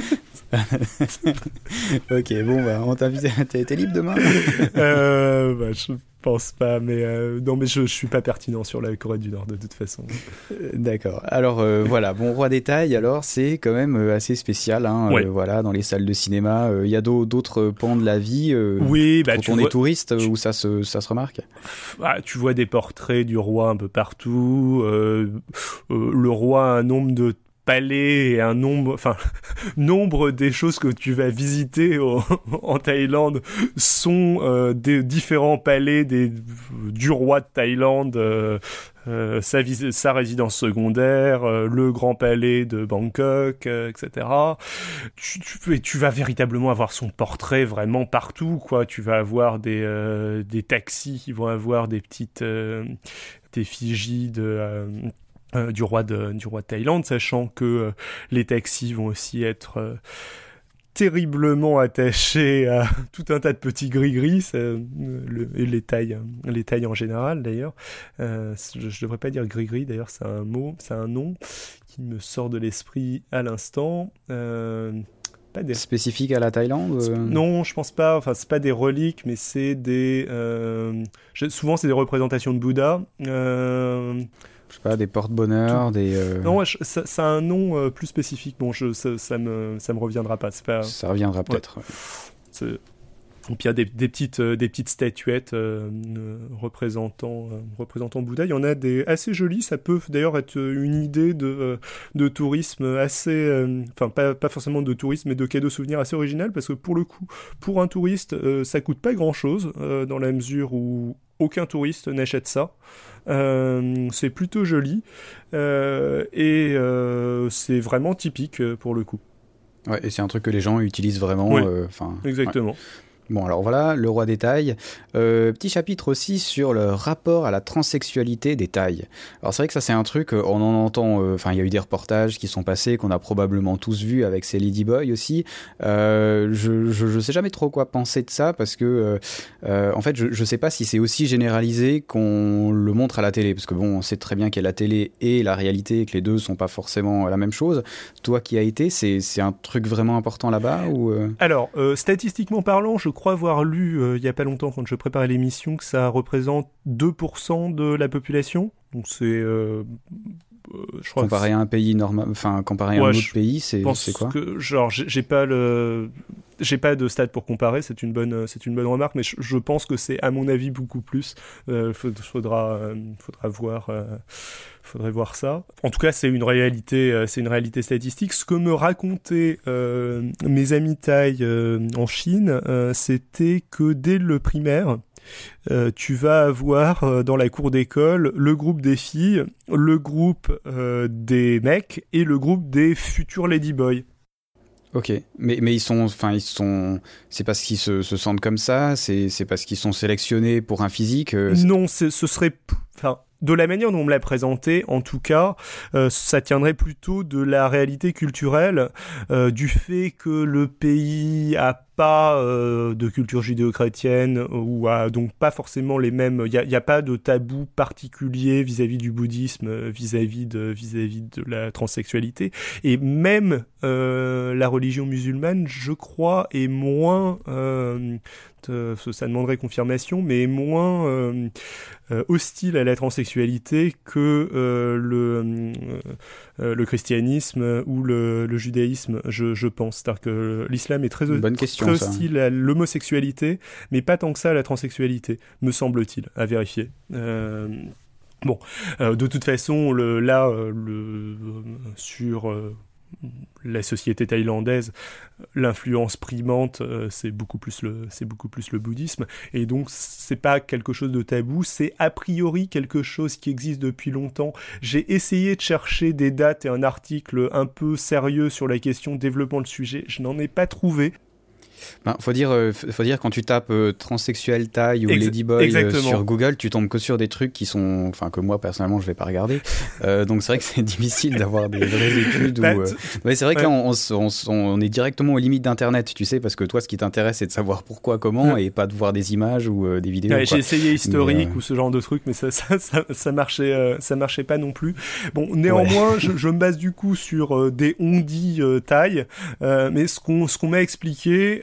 ok, bon, bah, on t'invite. T'es libre demain euh, bah, Je pense pas, mais euh, non, mais je, je suis pas pertinent sur la Corée du Nord de toute façon. Euh, d'accord. Alors euh, voilà, bon roi des tailles. Alors c'est quand même assez spécial. Hein, voilà, dans les salles de cinéma, il y a d'autres pans de la vie. oui, bah, quand on est touriste, où ça se ça se remarque. Ah, tu vois des portraits du roi un peu partout. le roi a un nombre de palais et un nombre, enfin, nombre des choses que tu vas visiter en Thaïlande sont euh, des différents palais des, du roi de Thaïlande, euh, euh, sa, résidence secondaire, le grand palais de Bangkok, etc. Tu, vas véritablement avoir son portrait vraiment partout, quoi. Tu vas avoir des, des taxis qui vont avoir des petites effigies de euh, du roi de du roi de Thaïlande, sachant que euh, les taxis vont aussi être euh, terriblement attachés à tout un tas de petits gris-gris, et les tailles, les tailles en général d'ailleurs. je, ne devrais pas dire gris-gris, d'ailleurs c'est un mot, c'est un nom qui me sort de l'esprit à l'instant. Pas des... Spécifique à la Thaïlande Non, je pense pas. Enfin, c'est pas des reliques, mais c'est des. Souvent, c'est des représentations de Bouddha. Euh je sais pas, des porte-bonheur, des. Euh, non, ça, ça, a un nom euh, plus spécifique. Bon, je, ça, ça, me, ça me reviendra pas. pas... Ça reviendra peut-être. Puis il y a des, des petites, euh, des petites statuettes représentant, représentant Bouddha. Il y en a des assez jolies. Ça peut d'ailleurs être une idée de, de tourisme assez, enfin pas, pas forcément de tourisme, mais de cadeau souvenir assez original parce que pour le coup, pour un touriste, ça coûte pas grand chose dans la mesure où aucun touriste n'achète ça. Euh, c'est plutôt joli euh, et euh, c'est vraiment typique pour le coup. Ouais, et c'est un truc que les gens utilisent vraiment. Enfin, exactement. Bon, alors voilà, le roi des tailles. Euh, petit chapitre aussi sur le rapport à la transsexualité des tailles. Alors c'est vrai que ça c'est un truc, euh, on en entend, euh, enfin il y a eu des reportages qui sont passés, qu'on a probablement tous vus avec ces Ladyboy aussi. je, je, sais jamais trop quoi penser de ça parce que en fait je, je sais pas si c'est aussi généralisé qu'on le montre à la télé parce que bon on sait très bien qu'il y a la télé et la réalité et que les deux sont pas forcément la même chose. Toi qui as été, c'est un truc vraiment important là-bas ou Alors statistiquement parlant, je crois avoir lu euh, il y a pas longtemps quand je préparais l'émission que ça représente 2% de la population. Donc c'est euh, euh, je crois comparé à un pays normal, enfin comparé à un autre pays, c'est quoi? que, Genre, j'ai pas le, j'ai pas de stade pour comparer, c'est une bonne, c'est une bonne remarque, mais je, pense que c'est à mon avis beaucoup plus. Euh, faudra, faudra voir, faudrait voir ça. En tout cas, c'est une réalité, c'est une réalité statistique. Ce que me racontaient mes amis taille en Chine, c'était que dès le primaire, euh, tu vas avoir euh, dans la cour d'école le groupe des filles, le groupe euh, des mecs et le groupe des futurs ladyboys. Ok, mais, mais ils sont, enfin ils sont, c'est parce qu'ils se, se, sentent comme ça, c'est parce qu'ils sont sélectionnés pour un physique. non, ce serait, enfin de la manière dont on me l'a présenté, en tout cas, euh, ça tiendrait plutôt de la réalité culturelle, euh, du fait que le pays a pas euh, de culture judéo-chrétienne ou a donc pas forcément les mêmes. Il n'y a, a, pas de tabou particulier vis-à-vis du bouddhisme, vis-à-vis de vis-à-vis de la transsexualité, et même la religion musulmane, je crois, est moins ça demanderait confirmation, mais moins euh, euh, hostile à la transsexualité que euh, le, le christianisme ou le, judaïsme, je, je pense. C'est-à-dire que l'islam est très, très hostile à l'homosexualité, mais pas tant que ça à la transsexualité, me semble-t-il, à vérifier. Bon, de toute façon, le, là, le, sur la société thaïlandaise, l'influence primante, euh, c'est beaucoup plus le, c'est beaucoup bouddhisme. Et donc, c'est pas quelque chose de tabou, c'est a priori quelque chose qui existe depuis longtemps. J'ai essayé de chercher des dates et un article un peu sérieux sur la question développement le sujet. Je n'en ai pas trouvé. Ben, faut dire, euh, faut dire quand tu tapes euh, transsexuel taille ou ladyboy euh, sur Google, tu tombes que sur des trucs qui sont, enfin que moi personnellement je vais pas regarder. donc c'est vrai que c'est difficile d'avoir des vraies études. Bah, mais c'est vrai que là on, on, est directement aux limites d'internet, tu sais, parce que toi ce qui t'intéresse c'est de savoir pourquoi, comment, et pas de voir des images ou des vidéos. J'ai essayé historique ou ce genre de trucs, mais ça, ça, ça, marchait, ça marchait pas non plus. Bon, néanmoins, je, je, me base du coup sur des ondis taille, mais ce qu'on ce qu'on m'a expliqué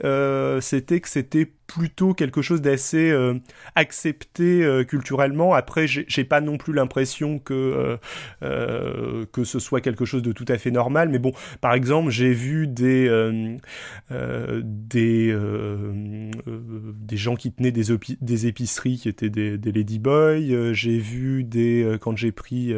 c'était que c'était plutôt quelque chose d'assez euh, accepté euh, culturellement. Après, j'ai pas non plus l'impression que euh, que ce soit quelque chose de tout à fait normal. Mais bon, par exemple, j'ai vu des des des gens qui tenaient des, des épiceries qui étaient des, des ladyboys. j'ai vu des quand j'ai pris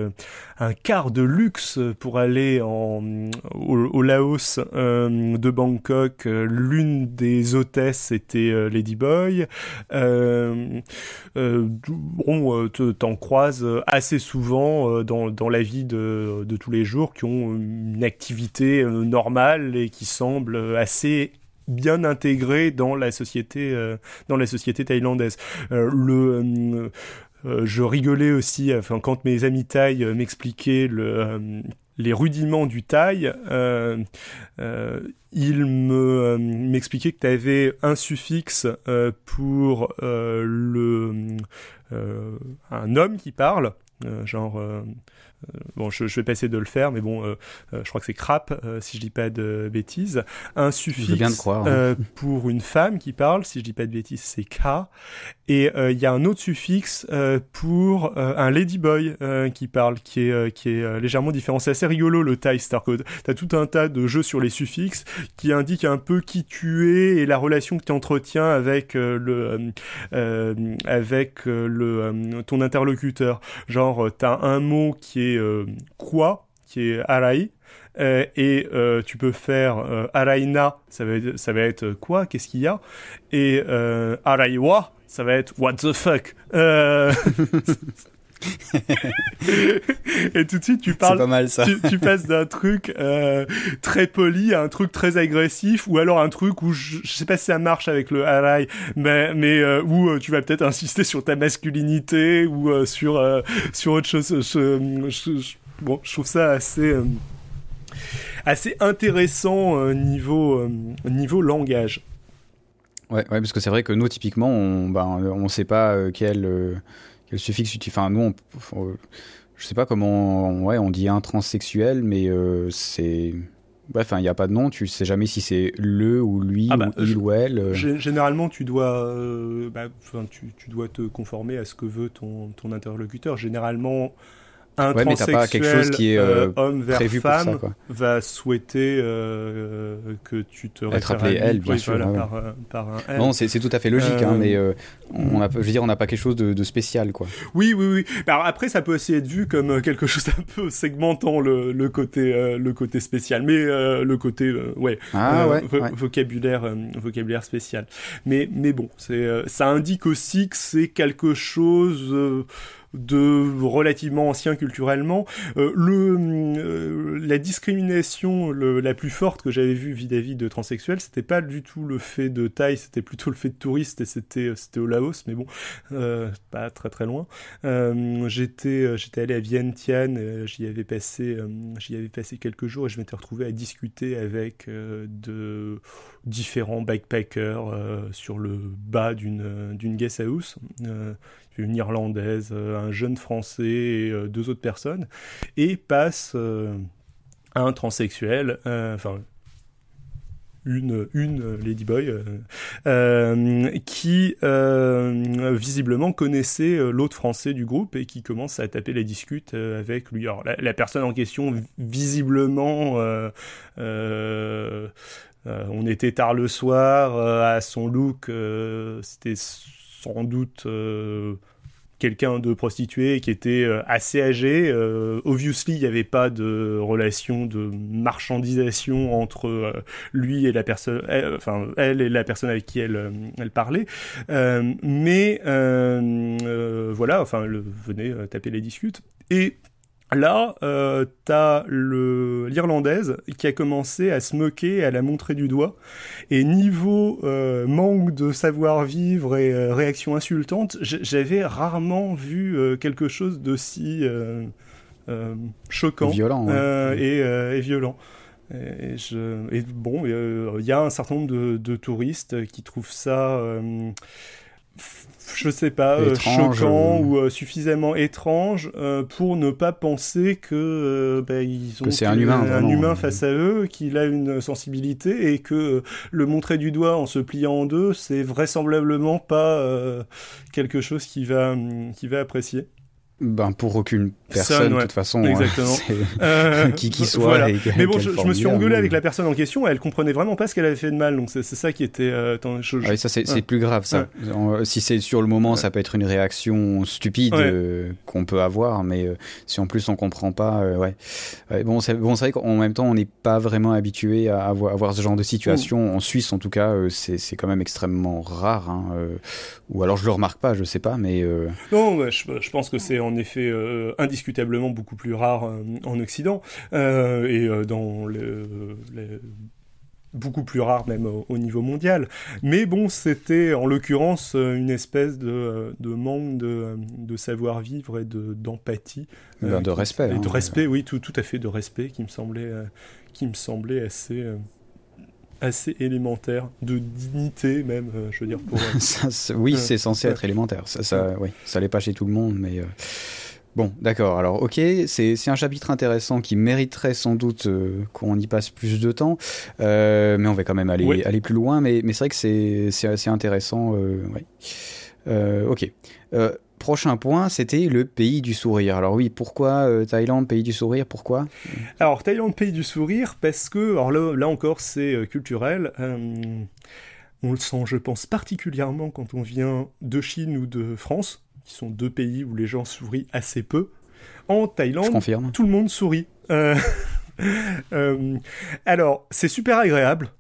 un quart de luxe pour aller en au, Laos de Bangkok, l'une des hôtesses était les Ladyboy. Euh, euh, bon, euh, t'en croises assez souvent dans, la vie de, tous les jours qui ont une activité normale et qui semblent assez bien intégrés dans la société dans la société thaïlandaise. le je rigolais aussi, enfin quand mes amis thaï m'expliquaient le les rudiments du taille, euh, euh, il me euh, m'expliquait que tu avais un suffixe pour le un homme qui parle, genre bon, je, je, vais pas essayer de le faire, mais bon, je crois que c'est crap, si je dis pas de bêtises. Un suffixe bien croire, pour une femme qui parle, si je dis pas de bêtises, c'est K. Et il y a un autre suffixe pour un ladyboy qui parle, qui est, qui est légèrement différent. C'est assez rigolo le Thai Star Code. T'as tout un tas de jeux sur les suffixes qui indiquent un peu qui tu es et la relation que tu entretiens avec le avec le ton interlocuteur. Genre t'as un mot qui est quoi, qui est arai. et tu peux faire araina, ça va être, ça va être quoi, qu'est-ce qu'il y a, et araiwa, ça va être what the fuck? et tout de suite, tu parles. Pas mal, ça. Tu, passes d'un truc euh, très poli à un truc très agressif, ou alors un truc où je, sais pas si ça marche avec le harai, mais mais euh, où euh, tu vas peut-être insister sur ta masculinité ou sur sur autre chose. bon, je trouve ça assez assez intéressant niveau niveau langage. Ouais, ouais, parce que c'est vrai que nous, typiquement, on, ben, on sait pas quel le suffixe Enfin, nous, on, je sais pas comment. On, ouais, on dit un transsexuel, mais euh, c'est. Bref, il n'y a pas de nom, tu sais jamais si c'est le ou lui ah bah, ou il ou elle. Euh. Généralement, tu dois, euh, bah, tu, tu, dois te conformer à ce que veut ton, ton interlocuteur. Généralement, un ouais, transsexuel pas quelque chose qui est, euh, homme vers prévu femme pour ça, quoi. va souhaiter euh, que tu te Être appelé elle, bien sûr, voilà, ouais. par, euh, par un elle. Non, c'est c'est tout à fait logique, hein, Euh, mais euh, on a, je veux dire, on n'a pas quelque chose de, de spécial, quoi. Oui, oui, oui. Alors après, ça peut aussi être vu comme euh, quelque chose un peu segmentant le, le côté euh, le côté spécial, mais euh, le côté euh, ouais, Ah euh, ouais, vo- ouais. vocabulaire euh, vocabulaire spécial. Mais mais bon, c'est euh, ça indique aussi que c'est quelque chose euh, de relativement ancien culturellement. Euh, le euh, la discrimination le- la plus forte que j'avais vue vis-à-vis de transsexuels, c'était pas du tout le fait de taille, c'était plutôt le fait de touriste et c'était c'était au Laos, mais bon, euh, pas très très loin. Euh, j'étais euh, j'étais allé à Vientiane, euh, j'y avais passé euh, j'y avais passé quelques jours et je m'étais retrouvé à discuter avec euh, de différents backpackers euh, sur le bas d'une euh, d'une guest house. Une irlandaise, euh, un jeune français et euh, deux autres personnes, et passe euh, un transsexuel, enfin une, une ladyboy qui visiblement connaissait l'autre français du groupe et qui commence à taper la discute avec lui. Alors la, personne en question vi- visiblement on était tard le soir à son look c'était sans doute euh, quelqu'un de prostitué qui était euh, assez âgé. Euh, obviously, il n'y avait pas de relation de marchandisation entre lui et la personne, enfin elle et la personne avec qui elle, elle parlait. Mais voilà, enfin, venez taper les discutes. Et Là, euh, t'as l'irlandaise qui a commencé à se moquer, à la montrer du doigt. Et niveau euh, manque de savoir-vivre et euh, réaction insultante, j'avais rarement vu quelque chose d'aussi choquant Violent. ouais. et, et violent. Et, je, et bon, il y a un certain nombre de, de touristes qui trouvent ça, je sais pas, euh, Étrange, choquant euh. ou euh, suffisamment étrange pour ne pas penser que bah, ils ont Que c'est un humain, face à eux, qu'il a une sensibilité et que le montrer du doigt en se pliant en deux, c'est vraisemblablement pas quelque chose qui va qui va apprécier. Ben, pour aucune Personne, de toute façon. Exactement. c'est- Euh, qui qui soit. voilà. et quelle- Mais bon, je, me suis engueulé hein. avec la personne en question. Elle comprenait vraiment pas ce qu'elle avait fait de mal. Donc c'est ça qui était. euh, attends, je- je- Ah oui, ça c'est Ouais. plus grave ça. En- Si c'est sur le moment, ça peut être une réaction stupide euh, qu'on peut avoir, mais euh, si en plus on comprend pas, euh, ouais. Bon, c'est bon, c'est vrai qu'en même temps, on n'est pas vraiment habitué à avoir, à ce genre de situation. En Suisse, en tout cas, euh, c'est quand même extrêmement rare. hein, euh, ou alors je le remarque pas, je sais pas, mais euh, Non, je, je pense que c'est en effet euh, indiscutablement beaucoup plus rare euh, en Occident euh, et dans le, le- beaucoup plus rare même au, au niveau mondial. Mais bon, c'était en l'occurrence une espèce de, de manque de, de savoir-vivre et de d'empathie, ben, de respect. et hein. de respect, oui, tout, tout à fait de respect qui me semblait qui me semblait assez assez élémentaire, de dignité même, euh, je veux dire pour. euh, Ça, oui, Ouais. c'est censé Ouais. être élémentaire. Ça, ça, oui, ça l'est pas chez tout le monde, mais euh, bon, d'accord. Alors, ok, c'est un chapitre intéressant qui mériterait sans doute euh, qu'on y passe plus de temps, Euh, mais on va quand même aller Oui. aller plus loin. Mais, mais c'est vrai que c'est assez intéressant. euh, ouais. Euh, ok. Prochain point, c'était le pays du sourire. Alors oui, pourquoi euh, Thaïlande, pays du sourire Pourquoi? Alors, Thaïlande, pays du sourire, parce que, alors là, là encore, c'est euh, culturel. euh, on le sent, je pense, particulièrement quand on vient de Chine ou de France, qui sont deux pays où les gens sourient assez peu. En Thaïlande, tout le monde sourit. Alors, c'est super agréable.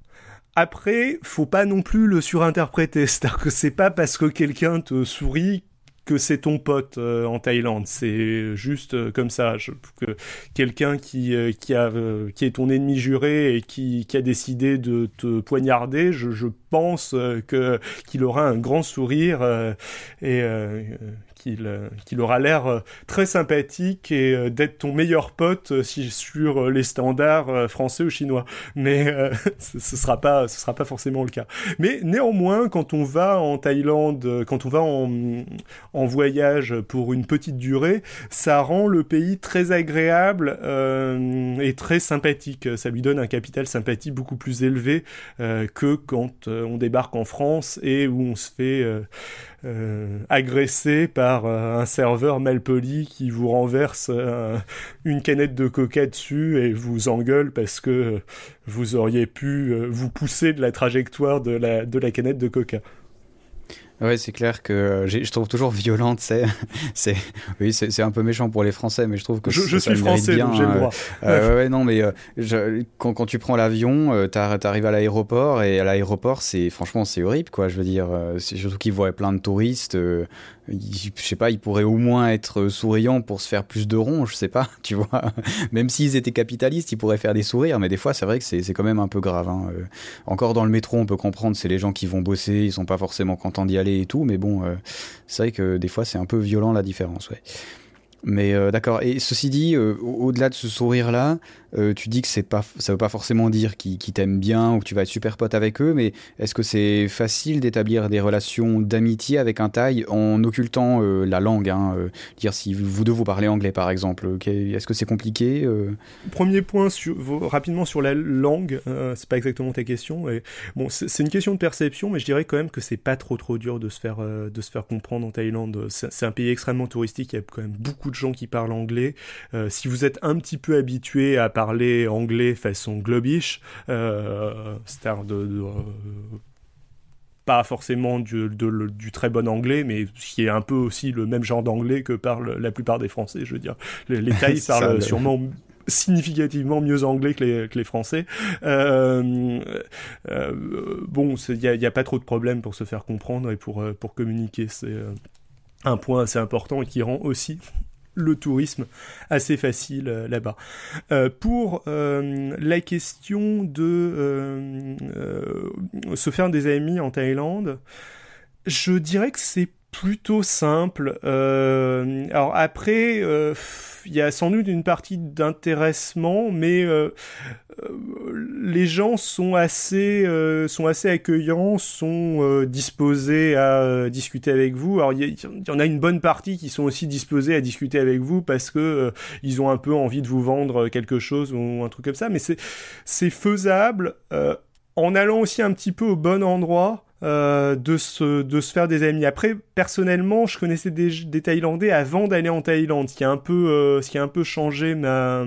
Après, faut pas non plus le surinterpréter. C'est-à-dire que c'est pas parce que quelqu'un te sourit que c'est ton pote euh, en Thaïlande. C'est juste euh, comme ça. Que quelqu'un qui, euh, qui, est ton ennemi juré et qui, qui a décidé de te poignarder, je, je pense qu'il aura un grand sourire et qu'il euh, qu'il aura l'air euh, très sympathique et euh, d'être ton meilleur pote sur les standards français ou chinois. Mais ce, ce sera pas forcément le cas. Mais néanmoins, quand on va en Thaïlande, quand on va en, voyage pour une petite durée, ça rend le pays très agréable et très sympathique. Ça lui donne un capital sympathie beaucoup plus élevé que quand on débarque en France et où on se fait euh, agressé par un serveur malpoli qui vous renverse une canette de coca dessus et vous engueule parce que vous auriez pu vous pousser de la trajectoire de la, de la canette de coca. Ouais, c'est clair que euh, je trouve toujours violente. C'est, c'est, oui, c'est un peu méchant pour les Français, mais je trouve que je, je suis français, bien. J'ai le droit. Euh, ouais. ouais, non, mais euh, je, quand, quand tu prends l'avion, euh, t'arrives à l'aéroport et à l'aéroport, c'est franchement c'est horrible, quoi. Je veux dire, surtout qu'ils voient plein de touristes je sais pas, ils pourraient au moins être souriants pour se faire plus de ronds, je sais pas, tu vois. Même s'ils étaient capitalistes, ils pourraient faire des sourires, mais des fois, c'est vrai que c'est quand même un peu grave. Hein. Euh, encore dans le métro, on peut comprendre, c'est les gens qui vont bosser, ils sont pas forcément contents d'y aller et tout, mais bon, euh, c'est vrai que des fois, c'est un peu violent la différence, ouais. Mais euh, d'accord. Et ceci dit, au-delà de ce sourire-là, euh, tu dis que c'est pas, ça veut pas forcément dire qu'ils t'aiment bien ou que tu vas être super pote avec eux, mais est-ce que c'est facile d'établir des relations d'amitié avec un Thaï en occultant euh, la langue hein, euh, Dire si vous deux vous parlez anglais par exemple, est-ce que c'est compliqué Premier point rapidement sur la langue, c'est pas exactement ta question. Bon, c'est une question de perception, mais je dirais quand même que c'est pas trop trop dur de se faire de se faire comprendre en Thaïlande. C'est un pays extrêmement touristique, il y a quand même beaucoup de gens qui parlent anglais. si vous êtes un petit peu habitué à parler parler anglais façon globish, euh, c'est-à-dire de, euh, pas forcément du, du, très bon anglais, mais qui est un peu aussi le même genre d'anglais que parlent la plupart des Français. Je veux dire, les, les Thaïs parlent sûrement significativement mieux anglais que les, que les Français. Euh, euh, bon, il n'y a, y a, pas trop de problèmes pour se faire comprendre et pour, pour communiquer. C'est un point assez important et qui rend aussi le tourisme assez facile euh, là-bas. Euh, pour euh, la question de se faire des amis en Thaïlande, je dirais que c'est plutôt simple. alors après, il y a sans doute une partie d'intéressement, mais les gens sont assez euh, sont assez accueillants, sont euh, disposés à euh, discuter avec vous. Alors il y, en a une bonne partie qui sont aussi disposés à discuter avec vous parce que ils ont un peu envie de vous vendre quelque chose ou un truc comme ça. Mais c'est c'est faisable en allant aussi un petit peu au bon endroit. Euh, de, se, de se faire des amis. Après, personnellement, je connaissais des, Thaïlandais avant d'aller en Thaïlande, ce qui a un peu, euh, a un peu changé ma,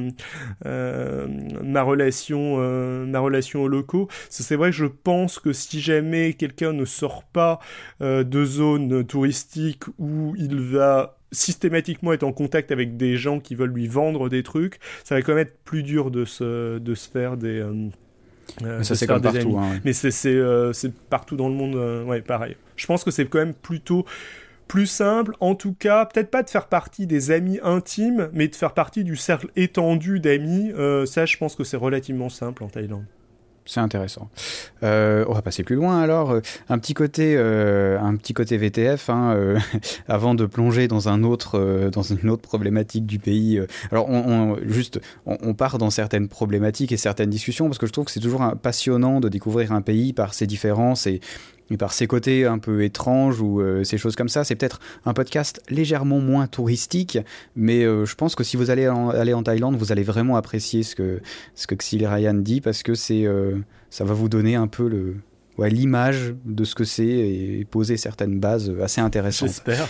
euh, ma relation, euh, ma relation aux locaux. C'est vrai que je pense que si jamais quelqu'un ne sort pas de zone touristique où il va systématiquement être en contact avec des gens qui veulent lui vendre des trucs, ça va quand même être plus dur de se, de se faire des euh, ça c'est comme partout. Hein, Mais euh, c'est partout dans le monde, euh, ouais, pareil. Je pense que c'est quand même plutôt plus simple, en tout cas, peut-être pas de faire partie des amis intimes, mais de faire partie du cercle étendu d'amis. ça, je pense que c'est relativement simple en Thaïlande c'est intéressant. Euh, on va passer plus loin alors. Euh, un petit côté, euh, un petit côté VTF, hein, avant de plonger dans un autre, dans une autre problématique du pays. Alors, on, juste, on, part dans certaines problématiques et certaines discussions parce que je trouve que c'est toujours passionnant de découvrir un pays par ses différences et et par ses côtés un peu étranges ou euh, ces choses comme ça. C'est peut-être un podcast légèrement moins touristique, mais euh, je pense que si vous allez en, Thaïlande, vous allez vraiment apprécier ce que ce Xil Ryan dit parce que euh, ça va vous donner un peu le ouais, l'image de ce que c'est et poser certaines bases assez intéressantes. J'espère.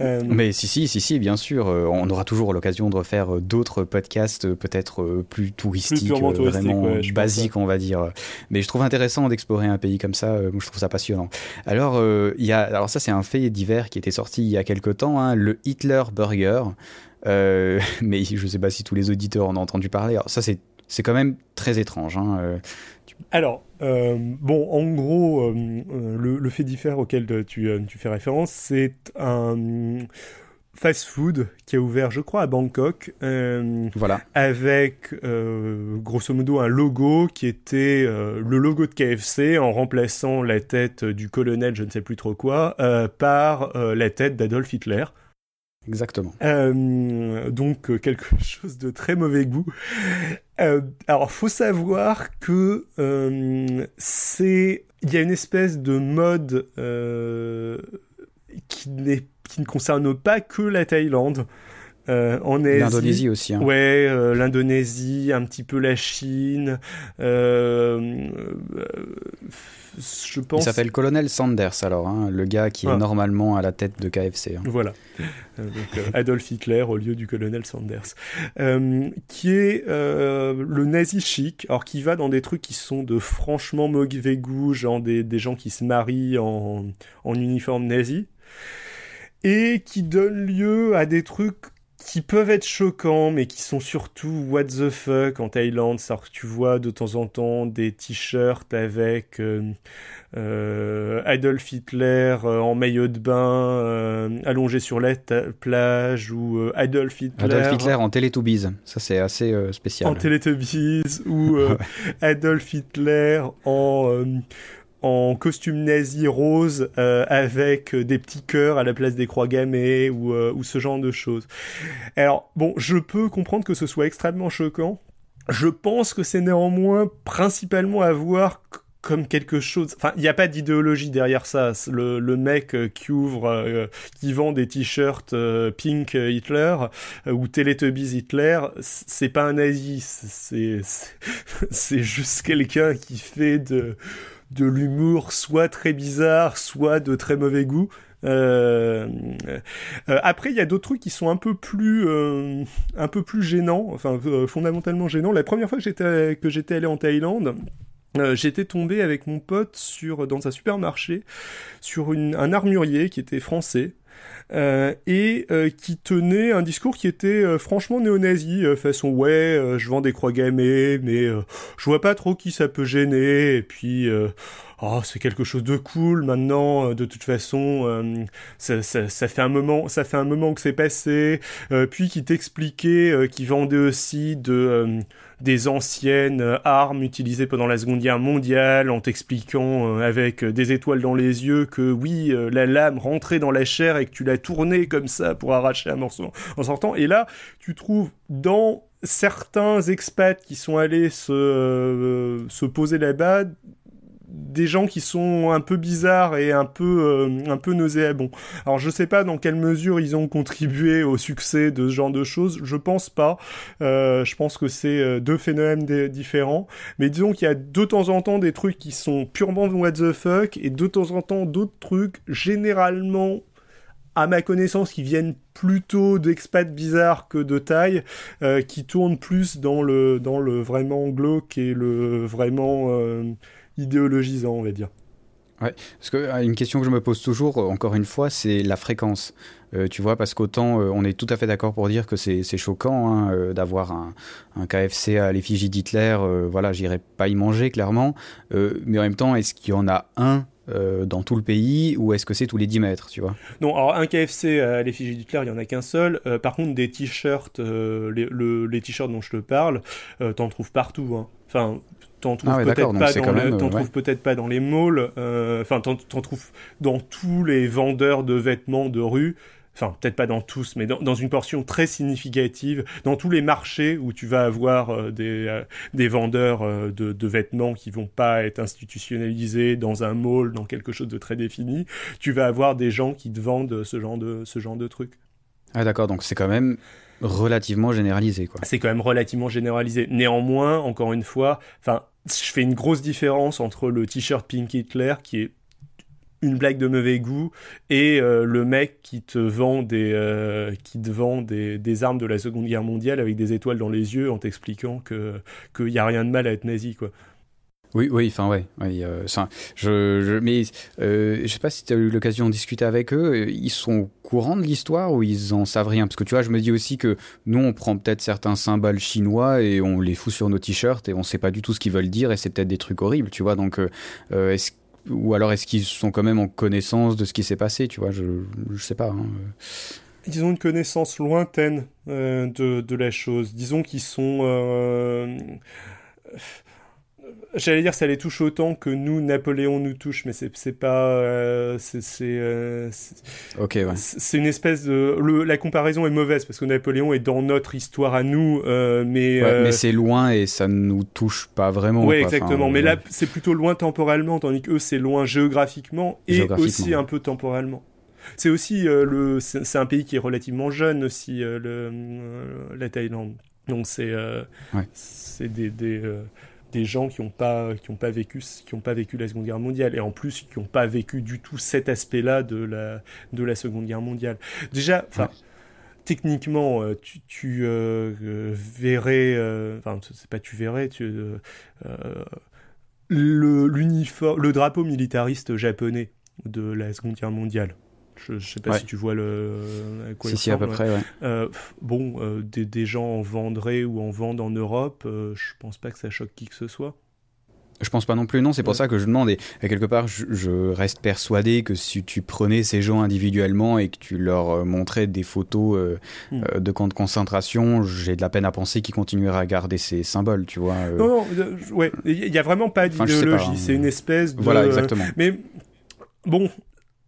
Euh... Mais si, si, si, si, bien sûr. Euh, on aura toujours l'occasion de refaire euh, d'autres podcasts euh, peut-être plus touristiques, plus vraiment ouais, basiques, on va dire. Mais je trouve intéressant d'explorer un pays comme ça. je trouve ça passionnant. Alors, il y a, alors ça, c'est un fait divers qui était sorti il y a quelque temps, hein, le Hitler Burger. Euh, mais je ne sais pas si tous les auditeurs en ont entendu parler. Alors ça, c'est c'est quand même très étrange. Hein. Alors, euh, bon, en gros, euh, euh, le, le, fait différent auquel tu, tu fais référence, c'est un fast-food qui a ouvert, je crois, à Bangkok. Euh, voilà. Avec, euh, grosso modo, un logo qui était euh, le logo de KFC en remplaçant la tête du colonel, je ne sais plus trop quoi, par la tête d'Adolf Hitler. Exactement. Euh, donc euh, quelque chose de très mauvais goût. Euh, alors faut savoir que euh, c'est il y a une espèce de mode qui n'est qui ne concerne pas que la Thaïlande. en Asie. L'Indonésie aussi. Hein. Ouais, l'Indonésie, un petit peu la Chine. Je pense. Il s'appelle Colonel Sanders alors, hein, le gars qui est ah. normalement à la tête de KFC. Hein. Voilà, euh, euh, Adolf Hitler au lieu du colonel Sanders, euh, qui est le nazi chic, alors qui va dans des trucs qui sont de franchement mauvais goût, genre des, des gens qui se marient en, en uniforme nazi, et qui donne lieu à des trucs qui peuvent être choquants, mais qui sont surtout what the fuck en Thaïlande. Ça, tu vois de temps en temps des t-shirts avec euh, euh, Adolf Hitler euh, en maillot de bain allongé sur la plage ou Adolf Hitler. Adolf Hitler en Teletubbies, ça c'est assez spécial. En Teletubbies ou Adolf Hitler en en costume nazi rose euh, avec des petits cœurs à la place des croix gammées ou, euh, ou ce genre de choses. Alors bon, je peux comprendre que ce soit extrêmement choquant. Je pense que c'est néanmoins principalement à voir comme quelque chose. Enfin, il n'y a pas d'idéologie derrière ça. Le, le mec euh, qui ouvre, qui vend des t-shirts Pink Hitler ou Teletubbies Hitler, c'est pas un nazi. C'est c'est juste quelqu'un qui fait de de l'humour soit très bizarre, soit de très mauvais goût. Euh, euh, après, il y a d'autres trucs qui sont un peu plus, euh, un peu plus gênants, enfin fondamentalement gênants. La première fois que j'étais que j'étais allé en Thaïlande, j'étais tombé avec mon pote sur dans un supermarché sur une, un armurier qui était français euh, et euh, qui tenait un discours qui était euh, franchement néo-nazi, façon ouais, je vends des croix gammées, mais je vois pas trop qui ça peut gêner, et puis oh, c'est quelque chose de cool maintenant, de toute façon, ça, ça, ça, fait un moment, ça fait un moment que c'est passé, puis qui t'expliquait qu'il vendait aussi de des anciennes euh, armes utilisées pendant la Seconde Guerre mondiale, en t'expliquant euh, avec euh, des étoiles dans les yeux que oui, la lame rentrait dans la chair et que tu l'as tournée comme ça pour arracher un morceau en sortant. Et là, tu trouves dans certains expats qui sont allés se, se poser là-bas des gens qui sont un peu bizarres et un peu euh, un peu nauséabonds. Alors je sais pas dans quelle mesure ils ont contribué au succès de ce genre de choses, je pense pas. Euh, je pense que c'est euh, deux phénomènes différents, mais disons qu'il y a de temps en temps des trucs qui sont purement what the fuck et de temps en temps d'autres trucs généralement à ma connaissance, qui viennent plutôt d'expats bizarres que de taille, qui tournent plus dans le dans le vraiment glauque et le vraiment idéologisant, on va dire. Ouais, parce que euh, une question que je me pose toujours, euh, encore une fois, c'est la fréquence. Euh, tu vois, parce qu'autant on est tout à fait d'accord pour dire que c'est choquant hein, d'avoir un, un, KFC à l'effigie d'Hitler. voilà, j'irai pas y manger clairement, mais en même temps, est-ce qu'il y en a un dans tout le pays ou est-ce que c'est tous les 10 mètres, tu vois? Non, alors un KFC à l'effigie d'Hitler, il y en a qu'un seul. par contre, des t-shirts, les, les t-shirts dont je te parle, t'en trouves partout. Hein. Enfin, t'en trouves ah peut-être pas dans le, peut-être pas dans les malls, euh, enfin t'en, trouves dans tous les vendeurs de vêtements de rue. Enfin, peut-être pas dans tous, mais dans, une portion très significative, dans tous les marchés où tu vas avoir euh, des, euh, des vendeurs de, de, vêtements qui vont pas être institutionnalisés dans un mall, dans quelque chose de très défini, tu vas avoir des gens qui te vendent ce genre de, ce genre de trucs. Ah d'accord, donc c'est quand même relativement généralisé. quoi. C'est quand même relativement généralisé. Néanmoins, encore une fois, enfin, je fais une grosse différence entre le t-shirt Pink Hitler qui est une blague de mauvais goût et euh, le mec qui te vend des euh, qui te vend des, des, armes de la Seconde Guerre mondiale avec des étoiles dans les yeux en t'expliquant que qu'il y a rien de mal à être nazi quoi. Oui, oui, enfin ouais, euh, je, je, mais euh, je sais pas si tu as eu l'occasion de discuter avec eux. Ils sont au courant de l'histoire ou ils en savent rien? Parce que tu vois, je me dis aussi que nous, on prend peut-être certains symboles chinois et on les fout sur nos t-shirts et on sait pas du tout ce qu'ils veulent dire et c'est peut-être des trucs horribles, tu vois? Donc, est-ce ou alors est-ce qu'ils sont quand même en connaissance de ce qui s'est passé, tu vois Je, je sais pas. Hein. Ils ont une connaissance lointaine de, de la chose. Disons qu'ils sont J'allais dire ça les touche autant que nous Napoléon nous touche, mais c'est pas euh, c'est euh, ok ouais. C'est une espèce de le, la comparaison est mauvaise parce que Napoléon est dans notre histoire à nous, euh, mais mais c'est loin et ça nous touche pas vraiment. Oui exactement, mais là c'est plutôt loin temporellement, tandis que eux c'est loin géographiquement et aussi un peu temporellement. C'est aussi le, c'est un pays qui est relativement jeune aussi, le, la Thaïlande. Donc c'est, c'est des, des des gens qui n'ont pas qui ont pas vécu qui ont pas vécu la Seconde Guerre mondiale et en plus qui n'ont pas vécu du tout cet aspect-là de la de la Seconde Guerre mondiale. Déjà, enfin. Techniquement, euh, tu, tu euh, euh, verrais, enfin, c'est pas tu verrais, tu, le, le drapeau militariste japonais de la Seconde Guerre mondiale. Je, ne sais pas si tu vois le. Quoi si, si, à peu près, ouais. bon, des, des, gens en vendraient ou en vendent en Europe, je pense pas que ça choque qui que ce soit. Je pense pas non plus, non, c'est pour ça que je demande. Et, quelque part, je, reste persuadé que si tu prenais ces gens individuellement et que tu leur euh, montrais des photos euh, hmm. euh, de camps de concentration, j'ai de la peine à penser qu'ils continueraient à garder ces symboles, tu vois. Non, non, ouais, il n'y a vraiment pas d'idéologie, hein. c'est une espèce de. Voilà, exactement. Mais bon,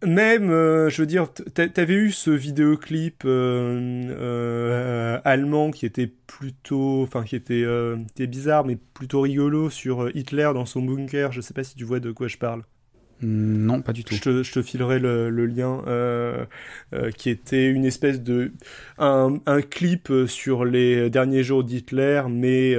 même, euh, je veux dire, t'avais eu ce vidéoclip euh, euh, allemand qui était plutôt, enfin qui était, était, bizarre mais plutôt rigolo sur Hitler dans son bunker. Je sais pas si tu vois de quoi je parle. Mm, non, pas du tout. Je te, je te filerai le, le lien, qui était une espèce de un, un, clip sur les derniers jours d'Hitler, mais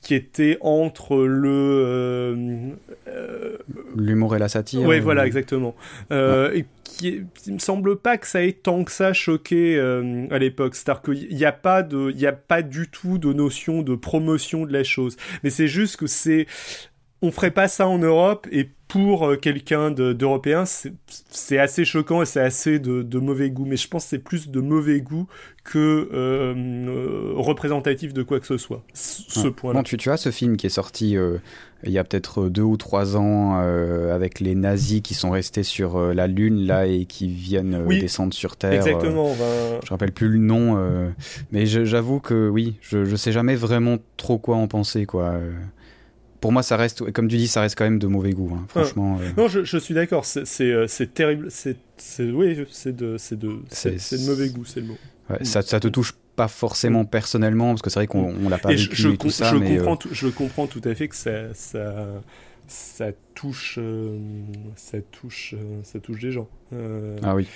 qui était entre le euh, euh, l'humour et la satire. Oui, voilà, exactement. Euh, et qui, il me semble pas que ça ait tant que ça choqué à l'époque. C'est-à-dire qu'il n'y a pas de, il y a pas du tout de notion de promotion de la chose. Mais c'est juste que c'est, on ferait pas ça en Europe et pour quelqu'un d'européen, c'est assez choquant et c'est assez de, de, mauvais goût. Mais je pense que c'est plus de mauvais goût que euh, euh, représentatif de quoi que ce soit. Ce point-là. tu, tu as ce film qui est sorti euh, il y a peut-être deux ou trois ans avec les nazis qui sont restés sur la Lune là et qui viennent descendre sur Terre. Exactement. Je Je rappelle plus le nom, mais j'avoue que oui, je, je sais jamais vraiment trop quoi en penser quoi pour moi, ça reste, comme tu dis, ça reste quand même de mauvais goût. Hein, franchement. Non, je, je, suis d'accord. C'est terrible. C'est oui, c'est de, de, de mauvais goût, c'est le mot ça, ça te touche pas forcément personnellement parce que c'est vrai qu'on on, l'a pas vécu je, et tout ça je mais comprends, tout, je comprends tout à fait que ça ça, ça touche euh, ça touche euh, ça touche des gens euh, ah oui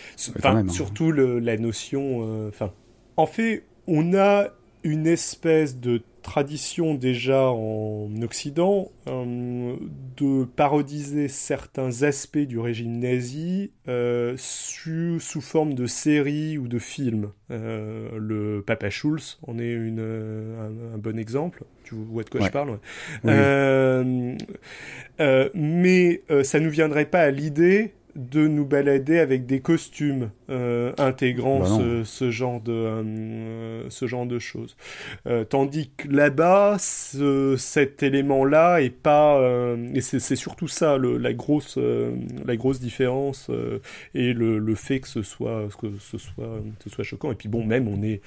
hein. surtout le, la notion enfin en fait on a une espèce de tradition déjà en Occident euh, de parodiser certains aspects du régime nazi euh, sous, sous, forme de séries ou de films. Euh, le Papa Schulz en est une, un, bon exemple. Tu vois de quoi je parle Mais ça ne nous viendrait pas à l'idée de nous balader avec des costumes euh, intégrant bah ce, genre de euh, ce genre de choses. Euh, tandis que là-bas cet élément là est pas et c'est surtout ça le, la grosse la grosse différence et le, le, fait que ce soit que ce soit ce soit choquant. Et puis bon même on est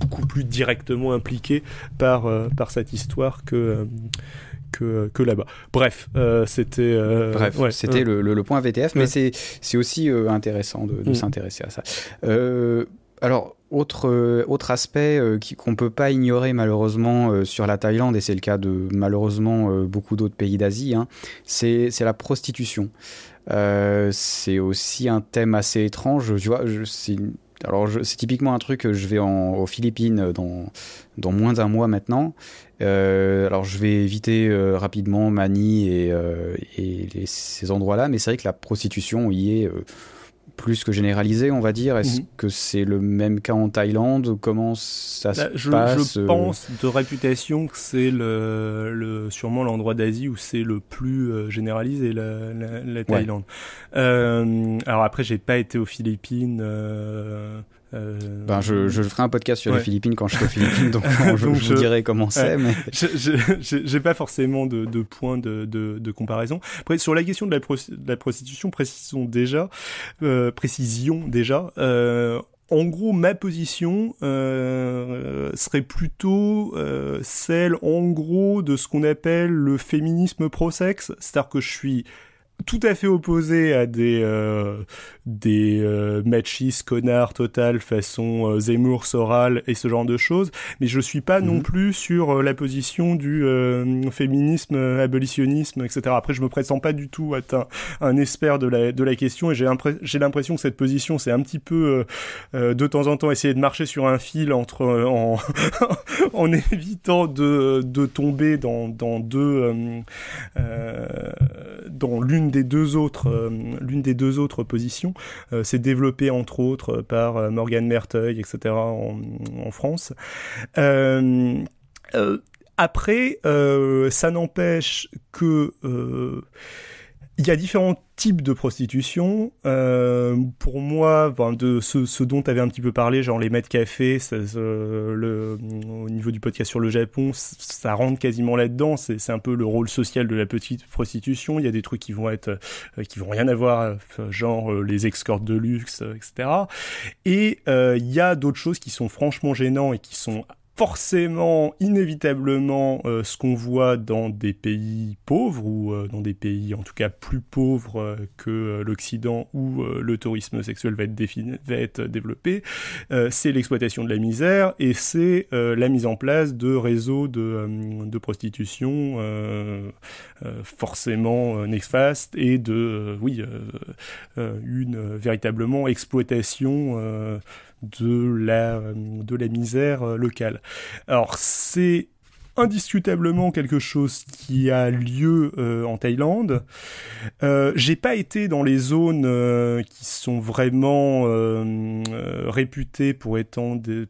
beaucoup plus directement impliqué par par cette histoire que que, que là-bas. Bref, euh, c'était. Euh, Bref, c'était le, le, point VTF, mais c'est c'est aussi euh, intéressant de, de mm. s'intéresser à ça. alors, autre, autre aspect qu'on ne peut pas ignorer malheureusement sur la Thaïlande, et c'est le cas de malheureusement beaucoup d'autres pays d'Asie, hein, c'est la prostitution. c'est aussi un thème assez étrange. Tu vois, c'est alors c'est typiquement un truc que je vais en, aux Philippines dans, dans moins d'un mois maintenant. Euh, alors je vais éviter euh, rapidement Mani et, euh, et ces endroits-là, mais c'est vrai que la prostitution y est plus que généralisée, on va dire. Est-ce mhm. que c'est le même cas en Thaïlande? Comment ça se je, passe Je pense de réputation que c'est le, le, sûrement l'endroit d'Asie où c'est le plus généralisé, la, la, la Thaïlande. alors après, j'ai pas été aux Philippines. Euh, ben je, je, ferai un podcast sur les Philippines quand je serai aux Philippines, donc, je, vous dirai comment c'est. Mais... J'ai pas forcément de, de points de, de, de, comparaison. Après, sur la question de la, de la prostitution, précisons déjà, euh, précision déjà. Euh, en gros, ma position euh, serait plutôt euh, celle, en gros, de ce qu'on appelle le féminisme pro-sexe, c'est-à-dire que je suis tout à fait opposé à des euh, des euh, machistes connards total façon euh, Zemmour, Soral et ce genre de choses, mais je suis pas non mhm. plus sur euh, la position du féminisme, abolitionnisme, etc. Après, je me prétends pas du tout être un, un expert de la de la question et j'ai j'ai l'impression que cette position c'est un petit peu de temps en temps essayer de marcher sur un fil entre en en évitant de de tomber dans dans deux dans l'une des deux autres l'une des deux autres positions euh, c'est développé entre autres par euh, Morgan Merteuil, etc. en, France. Euh, après, ça n'empêche que il y a différents types de prostitution. Euh, pour moi, de ce, dont tu avais un petit peu parlé, genre les maîtres café, au niveau du podcast sur le Japon, ça rentre quasiment là-dedans. C'est un peu le rôle social de la petite prostitution. Il y a des trucs qui vont être, euh, qui vont rien avoir, euh, genre les escortes de luxe, etc. Et il y a d'autres choses qui sont franchement gênants et qui sont forcément, inévitablement, euh, ce qu'on voit dans des pays pauvres ou euh, dans des pays en tout cas plus pauvres euh, que l'Occident où le tourisme sexuel va être, développé, c'est l'exploitation de la misère et c'est la mise en place de réseaux de, de prostitution forcément néfastes et de, oui, une véritablement exploitation de la, de la misère euh, locale. Alors c'est indiscutablement quelque chose qui a lieu euh, en Thaïlande. Euh, j'ai pas été dans les zones euh, qui sont vraiment réputées pour,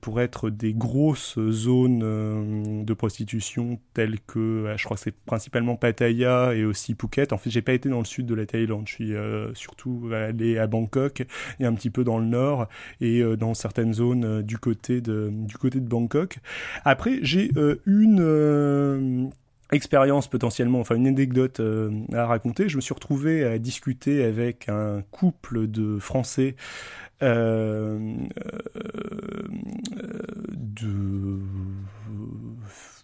pour être des grosses zones de prostitution telles que, je crois que c'est principalement Pattaya et aussi Phuket. En fait, j'ai pas été dans le sud de la Thaïlande. Je suis surtout allé à Bangkok et un petit peu dans le nord et dans certaines zones du côté de du côté de Bangkok. Après, j'ai une expérience potentiellement, enfin une anecdote euh, à raconter. Je me suis retrouvé à discuter avec un couple de Français euh, de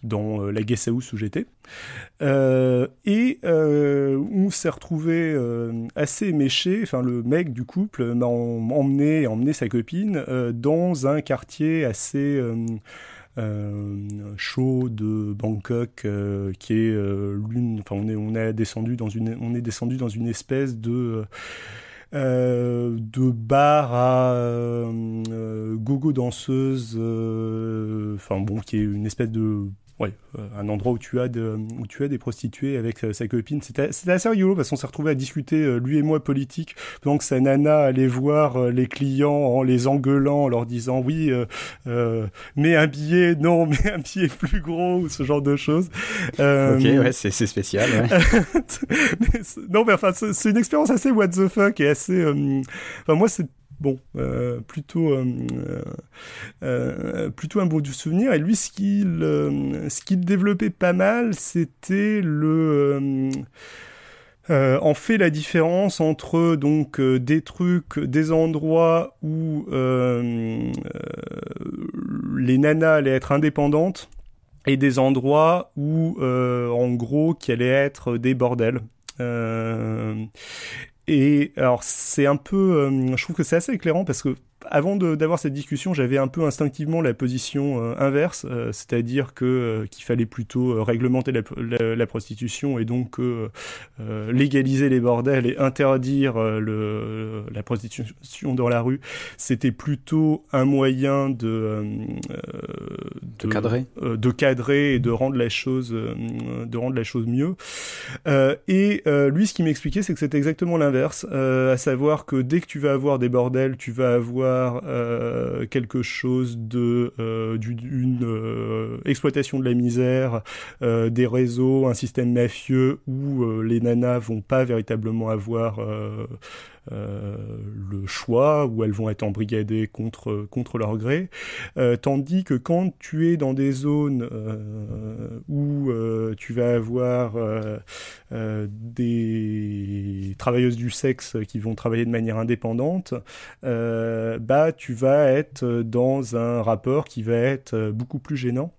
dans la guest où j'étais et on s'est retrouvé assez méché enfin le mec du couple m'a emmené emmené sa copine dans un quartier assez euh, show de Bangkok euh, qui est euh, l'une enfin on est on est descendu dans une on est descendu dans une espèce de de bar à gogo danseuse enfin bon qui est une espèce de ouais, euh, un endroit où tu as de, où tu as des prostituées avec euh, sa copine. C'était assez rigolo parce qu'on s'est retrouvé à discuter euh, lui et moi politique que sa nana allait voir les clients en les engueulant, en leur disant oui, euh, mets un billet, non, mets un billet plus gros ou ce genre de choses. ok, ouais, c'est spécial. Ouais. non, mais enfin, c'est une expérience assez what the fuck et assez. Enfin, moi, c'est bon, euh, plutôt, euh, euh, plutôt un beau souvenir. Et lui, ce qu'il, ce qu'il développait pas mal, c'était le en fait la différence entre donc des trucs, des endroits où les nanas allaient être indépendantes et des endroits où en gros qui allaient être des bordels. Et alors c'est un peu, euh, je trouve que c'est assez éclairant parce que avant d'avoir cette discussion, j'avais un peu instinctivement la position euh, inverse, euh, c'est-à-dire que euh, qu'il fallait plutôt réglementer la, la, prostitution et donc légaliser les bordels et interdire le, la prostitution dans la rue. C'était plutôt un moyen de de, cadrer, de cadrer et de rendre la chose de rendre la chose mieux. et lui, ce qu'il m'expliquait, c'est que c'était exactement l'inverse, à savoir que dès que tu vas avoir des bordels, tu vas avoir euh, quelque chose euh, d'une euh, exploitation de la misère, des réseaux, un système mafieux où les nanas vont pas véritablement avoir le choix, où elles vont être embrigadées contre, contre leur gré, euh, tandis que quand tu es dans des zones euh, où tu vas avoir des travailleuses du sexe qui vont travailler de manière indépendante, bah tu vas être dans un rapport qui va être beaucoup plus gênant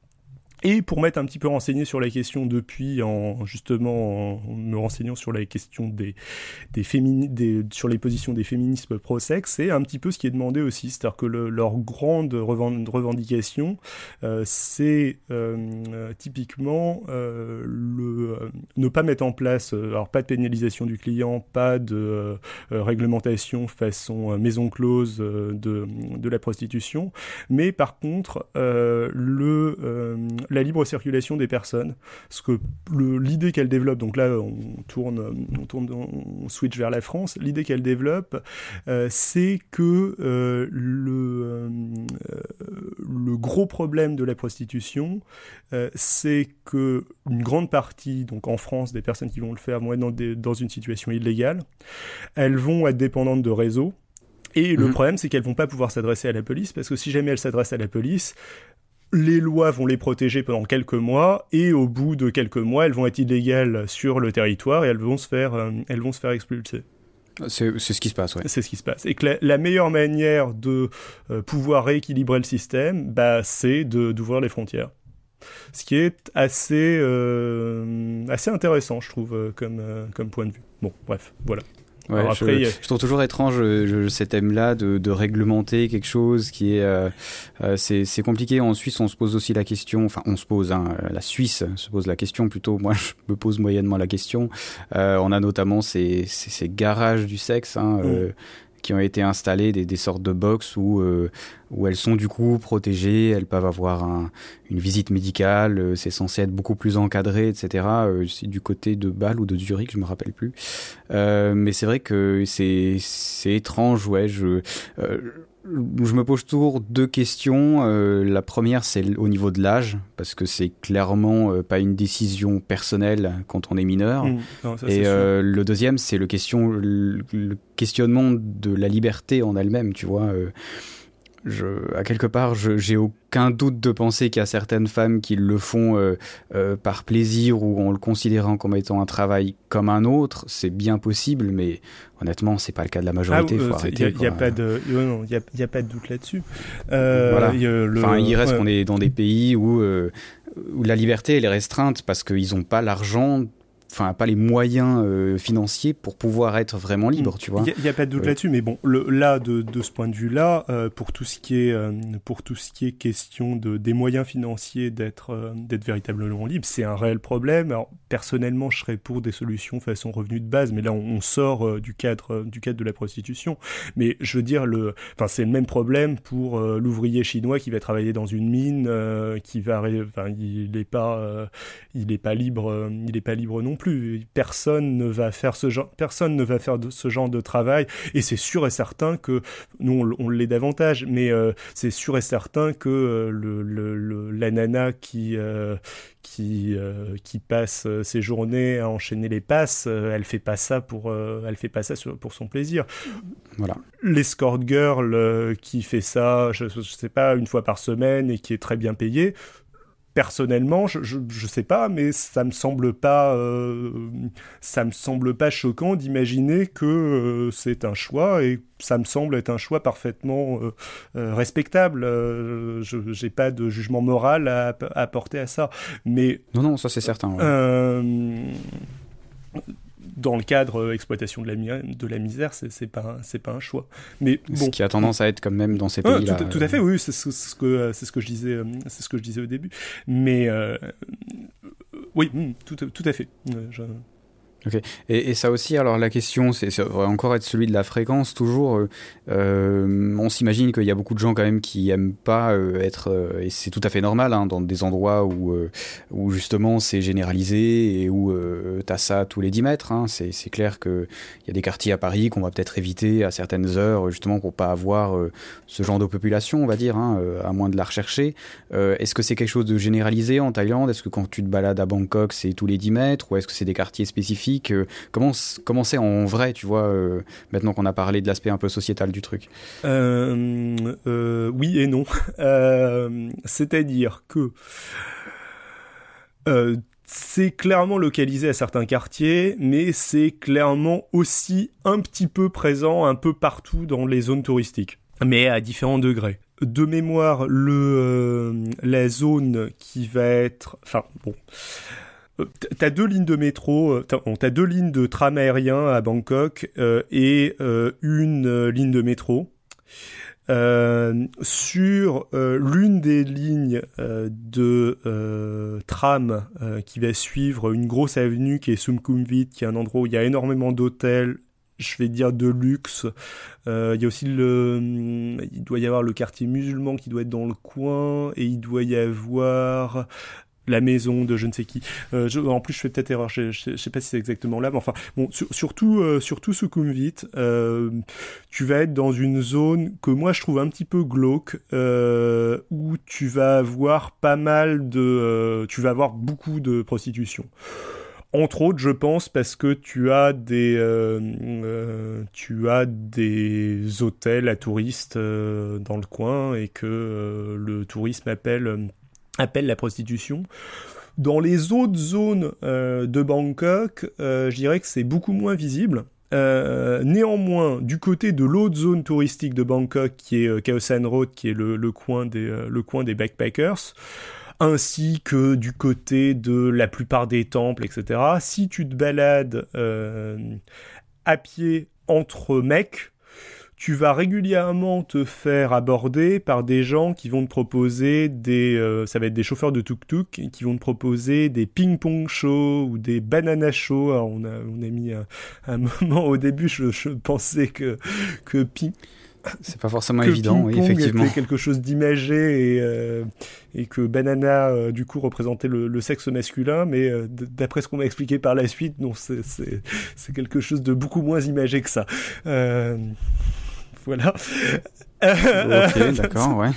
Et pour m'être un petit peu renseigné sur la question depuis, en justement en me renseignant sur la question des, des, des sur les positions des féminismes pro-sexe, c'est un petit peu ce qui est demandé aussi, c'est-à-dire que le, leur grande revendication, euh, c'est euh, typiquement euh, le ne pas mettre en place, alors pas de pénalisation du client, pas de réglementation façon maison close de, de la prostitution, mais par contre le la libre circulation des personnes. Ce que l'idée qu'elle développe, donc là on tourne, on tourne, on switch vers la France. L'idée qu'elle développe, euh, c'est que euh, le euh, le gros problème de la prostitution, c'est que une grande partie, donc en France, des personnes qui vont le faire vont être dans, dans une situation illégale. Elles vont être dépendantes de réseaux. Et le mmh. problème, c'est qu'elles vont pas pouvoir s'adresser à la police parce que si jamais elles s'adressent à la police, les lois vont les protéger pendant quelques mois et au bout de quelques mois, elles vont être illégales sur le territoire et elles vont se faire, euh, elles vont se faire expulser. C'est ce qui se passe, oui. C'est ce qui se passe. Et que la, meilleure manière de euh, pouvoir rééquilibrer le système, bah, c'est d'ouvrir les frontières. Ce qui est assez, euh, assez intéressant, je trouve, comme, comme point de vue. Bon, bref, voilà. Ouais, je, trouve toujours étrange je, cet thème-là de, de, réglementer quelque chose qui est euh, euh c'est compliqué. En Suisse, on se pose aussi la question. Enfin, on se pose. Hein, la Suisse se pose la question plutôt. Moi, je me pose moyennement la question. Euh, on a notamment ces, ces, ces, garages du sexe. Hein, euh, qui ont été installées, des, des sortes de box où, euh, où elles sont du coup protégées, elles peuvent avoir un, une visite médicale, euh, c'est censé être beaucoup plus encadré, etc. Euh, c'est du côté de Bâle ou de Zurich, je me rappelle plus. Euh, mais c'est vrai que c'est étrange, ouais. Je je me pose toujours deux questions. Euh, la première, c'est au niveau de l'âge, parce que c'est clairement euh, pas une décision personnelle quand on est mineur. Mmh. Et euh, le deuxième, c'est le, question, le, questionnement de la liberté en elle-même, tu vois. Je, à quelque part, j'ai aucun doute de penser qu'il y a certaines femmes qui le font euh, euh, par plaisir ou en le considérant comme étant un travail comme un autre, c'est bien possible, mais honnêtement, c'est pas le cas de la majorité. Il ah, n'y a, a, pas de, il y a, pas de doute là-dessus. Euh, voilà. le, enfin, il reste qu'on est dans des pays où euh, où la liberté elle est restreinte parce qu'ils n'ont pas l'argent enfin pas les moyens euh, financiers pour pouvoir être vraiment libre, mm. tu vois. Il n'y a, pas de doute là-dessus, mais bon, le, là de, de ce point de vue-là, euh, pour tout ce qui est euh, pour tout ce qui est question de des moyens financiers d'être d'être véritablement libre, c'est un réel problème. Alors personnellement, je serais pour des solutions façon revenu de base, mais là on, sort du cadre du cadre de la prostitution. Mais je veux dire le, enfin c'est le même problème pour l'ouvrier chinois qui va travailler dans une mine, qui va, enfin il n'est pas il est pas libre, il est pas libre non plus. Personne ne va faire ce genre, personne ne va faire de, ce genre de travail. Et c'est sûr et certain que nous on, l'est davantage, mais euh, c'est sûr et certain que euh, le, le, la nana qui euh, qui qui passe ses journées à enchaîner les passes, elle fait pas ça pour elle fait pas ça pour son plaisir. Voilà. L'escort girl qui fait ça, je, je sais pas, une fois par semaine et qui est très bien payée personnellement, je, je, sais pas, mais ça me semble pas, euh, ça me semble pas choquant d'imaginer que euh, c'est un choix et ça me semble être un choix parfaitement euh, respectable. je j'ai pas de jugement moral à, apporter à ça, mais non, non, ça c'est certain dans le cadre euh, exploitation de la, de la misère, c'est pas c'est pas un choix. Mais bon, ce qui a tendance à être comme même dans ces pays-là. tout, à fait, oui, c'est ce, que c'est ce que je disais, euh, c'est ce que je disais au début. Mais euh, oui, hmm, tout, tout à fait. Je, et, ça aussi, alors la question, c'est ça va encore être celui de la fréquence. Toujours, euh, euh on s'imagine qu'il y a beaucoup de gens quand même qui aiment pas euh, être, et c'est tout à fait normal, hein, dans des endroits où, où justement c'est généralisé et où t'as ça tous les 10 mètres. Hein. C'est clair qu'il y a des quartiers à Paris qu'on va peut-être éviter à certaines heures, justement pour pas avoir ce genre de population, on va dire, hein, à moins de la rechercher. est-ce que c'est quelque chose de généralisé en Thaïlande? Est-ce que quand tu te balades à Bangkok, c'est tous les 10 mètres, ou est-ce que c'est des quartiers spécifiques comment comment c'est en vrai, tu vois, euh, maintenant qu'on a parlé de l'aspect un peu sociétal du truc? Euh, euh, Oui et non. C'est-à-dire que c'est clairement localisé à certains quartiers, mais c'est clairement aussi un petit peu présent un peu partout dans les zones touristiques, mais à différents degrés. de mémoire, le la zone qui va être, enfin bon. T'as deux lignes de métro, t'as deux lignes de tram aérien à Bangkok et une ligne de métro. Euh, sur euh, l'une des lignes euh, de tram qui va suivre une grosse avenue qui est Sumkumvit, qui est un endroit où il y a énormément d'hôtels, je vais dire de luxe. il y a aussi le, il doit y avoir le quartier musulman qui doit être dans le coin et il doit y avoir la maison de je ne sais qui. Euh, en plus, je fais peut-être erreur, je, ne sais pas si c'est exactement là, mais enfin, bon, surtout, euh, surtout Sukhumvit, euh, tu vas être dans une zone que moi je trouve un petit peu glauque, euh, où tu vas avoir pas mal de, tu vas avoir beaucoup de prostitution. Entre autres, je pense parce que tu as des, tu as des hôtels à touristes dans le coin et que le tourisme appelle appelle la prostitution. Dans les autres zones euh, de Bangkok, euh, je dirais que c'est beaucoup moins visible. Euh, néanmoins, du côté de l'autre zone touristique de Bangkok, qui est Khao Road, qui est le, coin des, le coin des backpackers, ainsi que du côté de la plupart des temples, etc. Si tu te balades à pied entre mecs, tu vas régulièrement te faire aborder par des gens qui vont te proposer des, euh, ça va être des chauffeurs de tuk-tuk, qui vont te proposer des ping-pong shows ou des banana shows. Alors on a, on a mis un, moment au début, je, je pensais que que ping c'est pas forcément évident, oui, effectivement. Était quelque chose d'imagé et, euh, et que Banana, euh, du coup, représentait le, le sexe masculin, mais euh, d'après ce qu'on m'a expliqué par la suite, non, c'est quelque chose de beaucoup moins imagé que ça. Euh, voilà. ok, d'accord, ouais.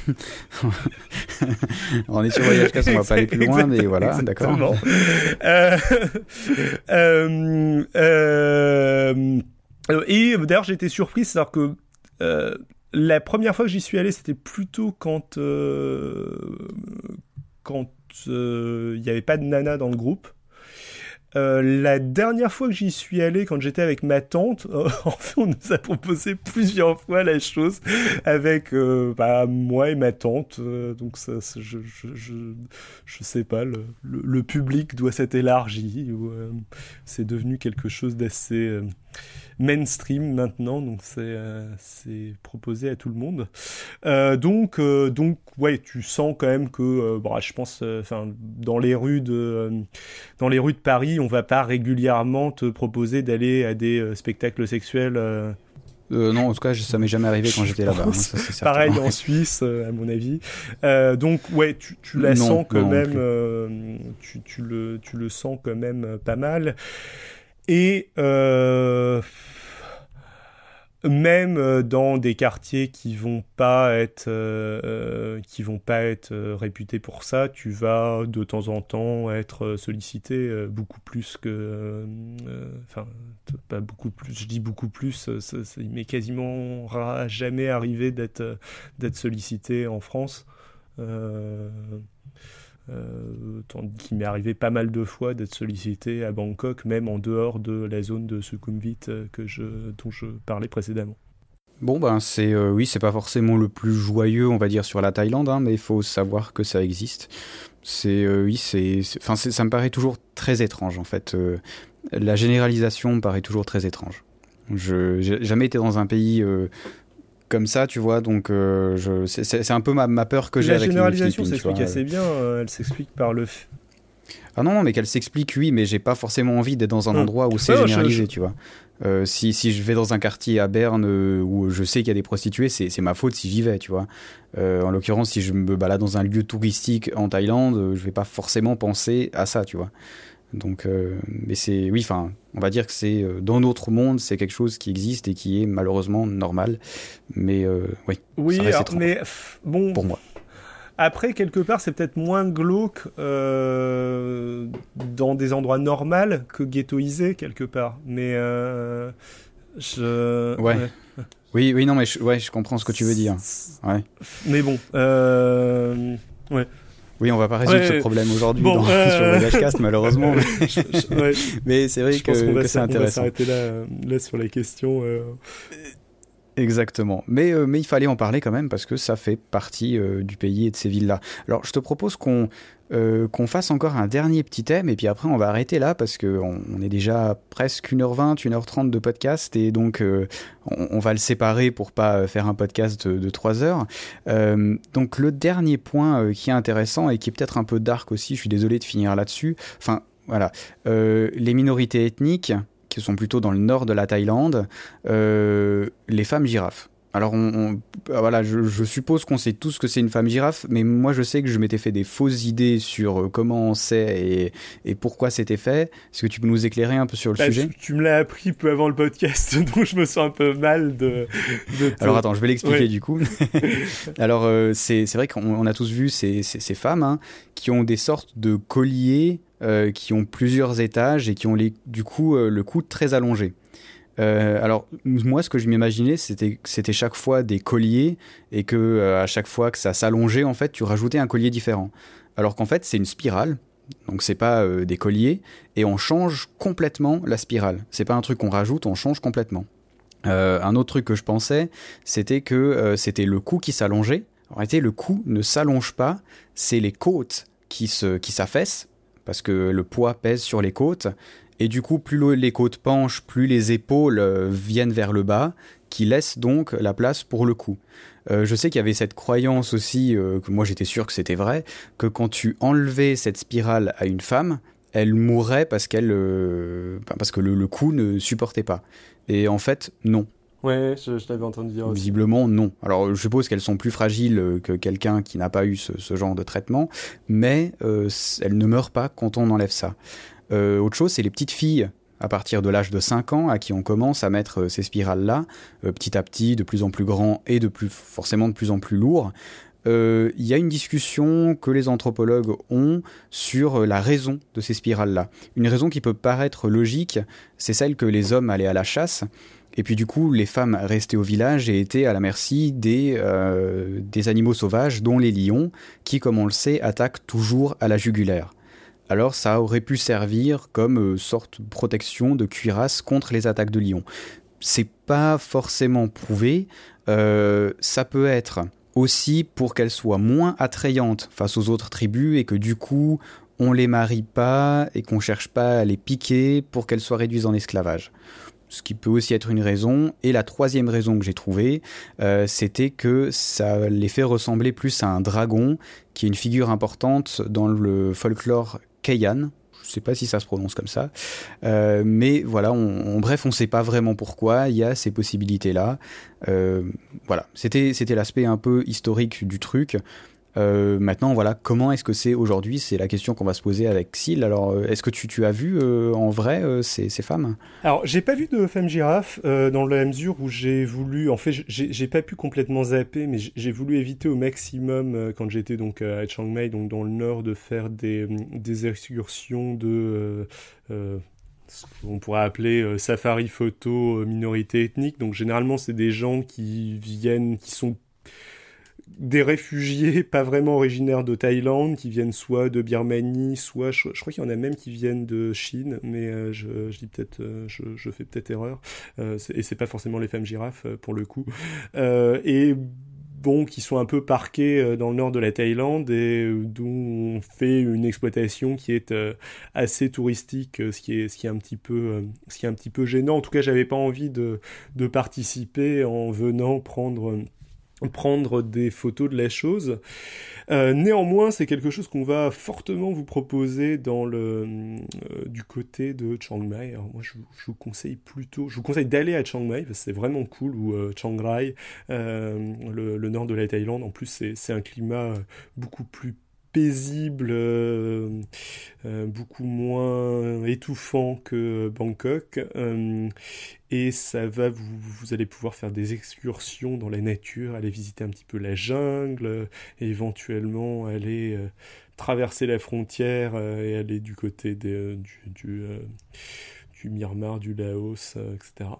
on est sur Voyage Casse, on va pas aller plus loin, mais voilà, d'accord. Euh, euh, euh, et d'ailleurs, j'ai été surpris, c'est-à-dire que euh, la première fois que j'y suis allé, c'était plutôt quand euh, quand il n'y avait pas de nana dans le groupe. Euh, la dernière fois que j'y suis allé, quand j'étais avec ma tante, euh, on nous a proposé plusieurs fois la chose avec euh, bah, moi et ma tante. donc ça, je, je, je, je, sais pas, le, le, public doit s'être élargi ou c'est devenu quelque chose d'assez mainstream maintenant, donc c'est euh, proposé à tout le monde. Euh, donc euh, donc ouais, tu sens quand même que bah, je pense enfin dans les rues de dans les rues de Paris, on va pas régulièrement te proposer d'aller à des spectacles sexuels non, en tout cas, ça m'est jamais arrivé quand j'étais là-bas. Hein, pareil en Suisse, à mon avis. donc, ouais, tu, tu la sens quand même. tu, tu, le, tu le sens quand même pas mal. Et même euh, dans des quartiers qui vont pas être euh, euh, qui vont pas être réputés pour ça, tu vas de temps en temps être sollicité beaucoup plus que enfin pas beaucoup plus, je dis beaucoup plus, il m'est quasiment jamais arrivé d'être d'être sollicité en France. Euh, qui m'est arrivé pas mal de fois d'être sollicité à Bangkok, même en dehors de la zone de Sukhumvit euh, que je, dont je parlais précédemment. Bon ben c'est euh, oui c'est pas forcément le plus joyeux on va dire sur la Thaïlande hein, mais il faut savoir que ça existe. C'est oui c'est enfin ça me paraît toujours très étrange en fait. la généralisation me paraît toujours très étrange. Je j'ai jamais été dans un pays comme ça, tu vois. Donc, euh, je, c'est, un peu ma, ma peur que j'ai avec La généralisation s'explique assez bien. Euh, elle s'explique par le. Ah non, non, mais qu'elle s'explique, oui, mais j'ai pas forcément envie d'être dans un hum. endroit où c'est généralisé, tu vois. Euh, si, si je vais dans un quartier à Berne où je sais qu'il y a des prostituées, c'est, c'est ma faute si j'y vais, tu vois. en l'occurrence, si je me balade dans un lieu touristique en Thaïlande, je vais pas forcément penser à ça, tu vois. Donc, euh, mais c'est, oui, enfin, on va dire que c'est euh, dans notre monde, c'est quelque chose qui existe et qui est malheureusement normal. Mais euh, oui, oui, mais bon, pour moi. Après, quelque part, c'est peut-être moins glauque dans des endroits normaux que ghettoisé quelque part. Mais je, ouais. Oui, oui, non, mais je, ouais, je comprends ce que tu veux dire. Ouais. Mais bon, ouais. Oui, on va pas résoudre ce problème aujourd'hui bon, euh... sur Cast, malheureusement. Mais, c'est vrai que, que c'est intéressant. On va s'arrêter là, là sur la question. Euh... Exactement. Mais, mais il fallait en parler quand même parce que ça fait partie du pays et de ces villes-là. Alors je te propose qu'on euh, qu'on fasse encore un dernier petit thème et puis après on va arrêter là parce qu'on on est déjà presque 1h20, 1h30 de podcast et donc euh, on, va le séparer pour pas faire un podcast de, 3 heures. Euh, donc le dernier point qui est intéressant et qui est peut-être un peu dark aussi, je suis désolé de finir là-dessus. Enfin voilà, les minorités ethniques qui sont plutôt dans le nord de la Thaïlande, les femmes girafes. Alors, on, bah, voilà, je, suppose qu'on sait tous que c'est une femme girafe, mais moi je sais que je m'étais fait des fausses idées sur euh, comment on sait et, pourquoi c'était fait. Est-ce que tu peux nous éclairer un peu sur le bah, sujet? tu, me l'as appris peu avant le podcast, donc je me sens un peu mal de. Alors attends, je vais l'expliquer du coup. Alors euh, c'est vrai qu'on a tous vu ces, ces, femmes hein, qui ont des sortes de colliers euh, qui ont plusieurs étages et qui ont les, du coup le cou très allongé. Euh, alors moi, ce que je m'imaginais, c'était c'était chaque fois des colliers et que euh, à chaque fois que ça s'allongeait, en fait, tu rajoutais un collier différent. Alors qu'en fait, c'est une spirale. Donc c'est pas euh, des colliers et on change complètement la spirale. C'est pas un truc qu'on rajoute, on change complètement. un autre truc que je pensais, c'était que c'était le cou qui s'allongeait. En réalité, le cou ne s'allonge pas, c'est les côtes qui se qui s'affaissent parce que le poids pèse sur les côtes et du coup, plus les côtes penchent, plus les épaules euh, viennent vers le bas, qui laisse donc la place pour le cou. Euh, je sais qu'il y avait cette croyance aussi, euh, que moi j'étais sûr que c'était vrai, que quand tu enlevais cette spirale à une femme, elle mourrait parce qu'elle, parce que le, cou ne supportait pas. Et en fait, non. Ouais, je, l'avais entendu dire. Visiblement, non. Alors, je suppose qu'elles sont plus fragiles que quelqu'un qui n'a pas eu ce, ce, genre de traitement, mais elles ne meurent pas quand on enlève ça. Euh, autre chose, c'est les petites filles à partir de l'âge de 5 ans à qui on commence à mettre euh, ces spirales-là, euh, petit à petit, de plus en plus grand et de plus forcément de plus en plus lourd. Il y a une discussion que les anthropologues ont sur la raison de ces spirales-là. Une raison qui peut paraître logique, c'est celle que les hommes allaient à la chasse, et puis du coup les femmes restaient au village et étaient à la merci des, des animaux sauvages, dont les lions, qui, comme on le sait, attaquent toujours à la jugulaire alors ça aurait pu servir comme euh, sorte de protection de cuirasse contre les attaques de lions. C'est pas forcément prouvé, euh, ça peut être aussi pour qu'elles soient moins attrayantes face aux autres tribus et que du coup on les marie pas et qu'on cherche pas à les piquer pour qu'elles soient réduites en esclavage ce qui peut aussi être une raison. Et la troisième raison que j'ai trouvée, euh, c'était que ça les fait ressembler plus à un dragon, qui est une figure importante dans le folklore Kayan. Je sais pas si ça se prononce comme ça, euh, mais voilà. On, bref, on sait pas vraiment pourquoi. Il y a ces possibilités là. Euh, voilà. C'était l'aspect un peu historique du truc. Euh, maintenant, voilà, comment est-ce que c'est aujourd'hui? C'est la question qu'on va se poser avec Syl. Alors, euh, est-ce que tu, as vu euh, en vrai ces, femmes? Alors, j'ai pas vu de femmes girafes dans la mesure où j'ai voulu, en fait, j'ai pas pu complètement zapper, mais j'ai voulu éviter au maximum quand j'étais donc à Chiang Mai, donc dans le nord, de faire des, des excursions de on pourrait appeler safari photo minorité ethnique. Donc généralement c'est des gens qui viennent, qui sont des réfugiés pas vraiment originaires de Thaïlande, qui viennent soit de Birmanie, soit je, crois qu'il y en a même qui viennent de Chine, mais euh, je, dis peut-être, euh, je, fais peut-être erreur, euh, et c'est pas forcément les femmes girafes pour le coup. et bon, qui sont un peu parqués dans le nord de la Thaïlande et d'où on fait une exploitation qui est assez touristique, ce qui est ce qui est un petit peu ce qui est un petit peu gênant. En tout cas, j'avais pas envie de de participer en venant prendre prendre des photos de la chose. Euh, néanmoins, c'est quelque chose qu'on va fortement vous proposer dans le euh, du côté de Chiang Mai. Alors moi, je, vous conseille plutôt, je vous conseille d'aller à Chiang Mai parce que c'est vraiment cool ou euh, Chiang Rai, le, le, nord de la Thaïlande. En plus, c'est un climat beaucoup plus paisible, euh, euh, beaucoup moins étouffant que Bangkok. Euh, et ça va, vous, allez pouvoir faire des excursions dans la nature, aller visiter un petit peu la jungle, éventuellement aller traverser la frontière et aller du côté des, du du Myanmar, du Laos, euh, etc.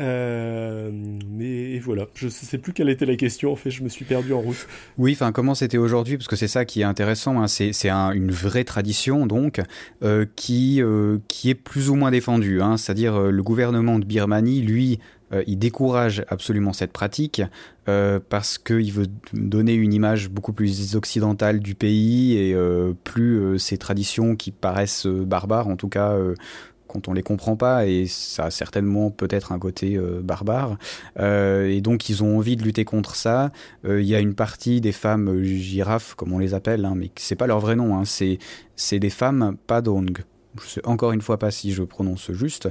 Euh, mais voilà, je ne sais plus quelle était la question, en fait, je me suis perdu en route. Oui, enfin, comment c'était aujourd'hui Parce que c'est ça qui est intéressant, hein. c'est une vraie tradition, donc, euh, qui, est plus ou moins défendue. Hein. C'est-à-dire, le gouvernement de Birmanie, lui, il décourage absolument cette pratique parce qu'il veut donner une image beaucoup plus occidentale du pays et plus ces traditions qui paraissent barbares, en tout cas quand on les comprend pas et ça a certainement peut-être un côté euh, barbare. Euh, et donc ils ont envie de lutter contre ça. Euh, il y a une partie des femmes girafes comme on les appelle hein, mais c'est pas leur vrai nom hein, c'est c'est des femmes padong. Je sais encore une fois pas si je prononce juste,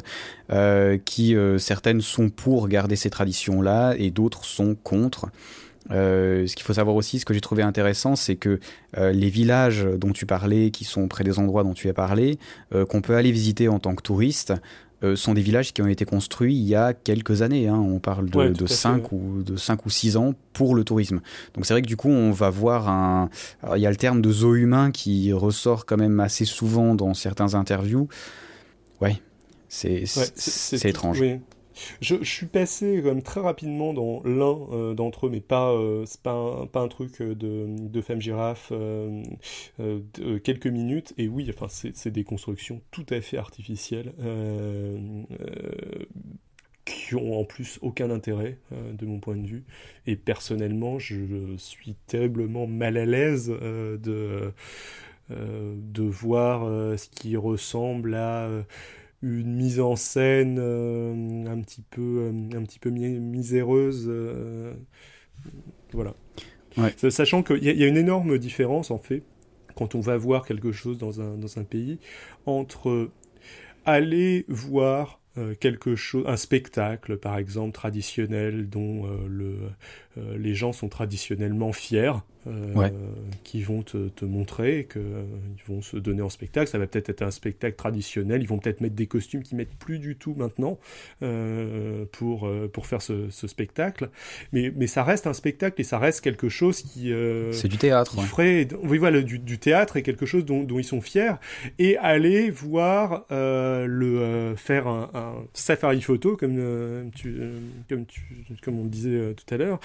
qui certaines sont pour garder ces traditions-là et d'autres sont contre. Euh, ce qu'il faut savoir aussi, ce que j'ai trouvé intéressant, c'est que euh, les villages dont tu parlais, qui sont près des endroits dont tu as parlé, euh, qu'on peut aller visiter en tant que touriste, sont des villages qui ont été construits il y a quelques années. Hein. On parle de, de 5 ou de 5 ou 6 ans pour le tourisme. Donc c'est vrai que du coup, on va voir un. Alors, il y a le terme de zoo humain qui ressort quand même assez souvent dans certains interviews. Ouais, c'est c'est étrange. Oui. Je, suis passé quand même très rapidement dans l'un euh, d'entre eux, mais pas, euh, pas, un, truc euh, de, de femme girafe, euh, quelques minutes. Et oui, enfin, c'est des constructions tout à fait artificielles qui ont en plus aucun intérêt de mon point de vue. Et personnellement, je suis terriblement mal à l'aise de, de voir ce qui ressemble à une mise en scène euh, un petit peu euh, un petit peu miséreuse euh, voilà. Sachant qu'il y, y, a une énorme différence en fait quand on va voir quelque chose dans un, dans un pays entre aller voir quelque chose, un spectacle par exemple traditionnel dont le, les gens sont traditionnellement fiers, euh, qui vont te, te montrer qu'ils euh, vont se donner en spectacle. Ça va peut-être être un spectacle traditionnel. Ils vont peut-être mettre des costumes qu'ils mettent plus du tout maintenant euh, pour euh, pour faire ce, ce, spectacle. Mais mais ça reste un spectacle et ça reste quelque chose qui c'est du théâtre. Ouais. oui voilà du, du, théâtre et quelque chose dont, dont, ils sont fiers et aller voir le faire un, un, safari photo comme tu comme tu comme on disait tout à l'heure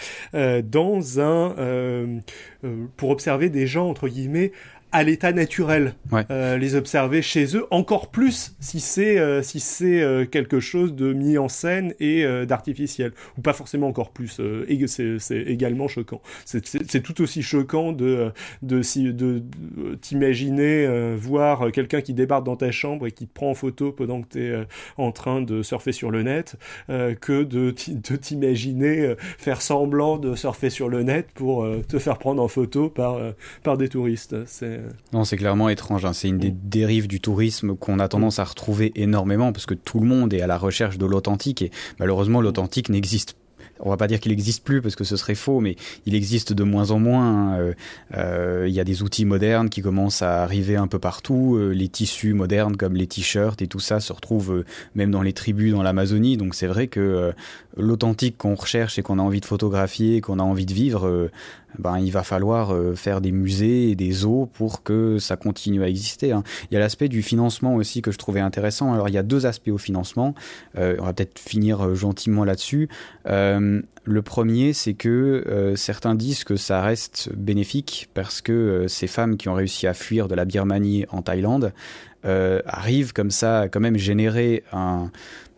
dans un euh, pour observer des gens entre guillemets à l'état naturel, euh, les observer chez eux, encore plus si c'est euh, si c'est euh, quelque chose de mis en scène et d'artificiel, ou pas forcément encore plus. et c'est également choquant. C'est tout aussi choquant de de, de, de t'imaginer voir quelqu'un qui débarque dans ta chambre et qui te prend en photo pendant que tu es en train de surfer sur le net, que de t'imaginer faire semblant de surfer sur le net pour te faire prendre en photo par par des touristes. C'est non, c'est clairement étrange. Hein. C'est une des dérives du tourisme qu'on a tendance à retrouver énormément parce que tout le monde est à la recherche de l'authentique et malheureusement l'authentique n'existe on va pas dire qu'il n'existe plus parce que ce serait faux, mais il existe de moins en moins. Hein. Euh, euh, il y a des outils modernes qui commencent à arriver un peu partout. Euh, les tissus modernes comme les t-shirts et tout ça se retrouvent même dans les tribus dans l'Amazonie. Donc c'est vrai que l'authentique qu'on recherche et qu'on a envie de photographier, qu'on a envie de vivre, ben, il va falloir euh, faire des musées et des zoos pour que ça continue à exister. Hein. Il y a l'aspect du financement aussi que je trouvais intéressant. Alors il y a deux aspects au financement. Euh, on va peut-être finir euh, gentiment là-dessus. Le premier, c'est que certains disent que ça reste bénéfique parce que ces femmes qui ont réussi à fuir de la Birmanie en Thaïlande arrivent comme ça quand même générer un,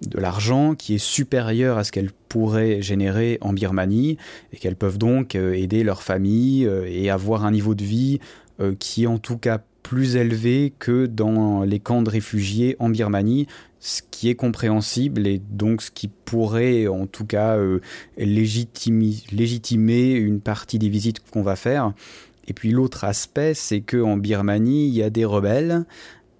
de l'argent qui est supérieur à ce qu'elles pourraient générer en Birmanie et qu'elles peuvent donc euh, aider leur famille euh, et avoir un niveau de vie euh, qui est en tout cas plus élevé que dans les camps de réfugiés en Birmanie, ce qui est compréhensible et donc ce qui pourrait en tout cas légitimer, une partie des visites qu'on va faire. Et puis l'autre aspect, c'est que en Birmanie, il y a des rebelles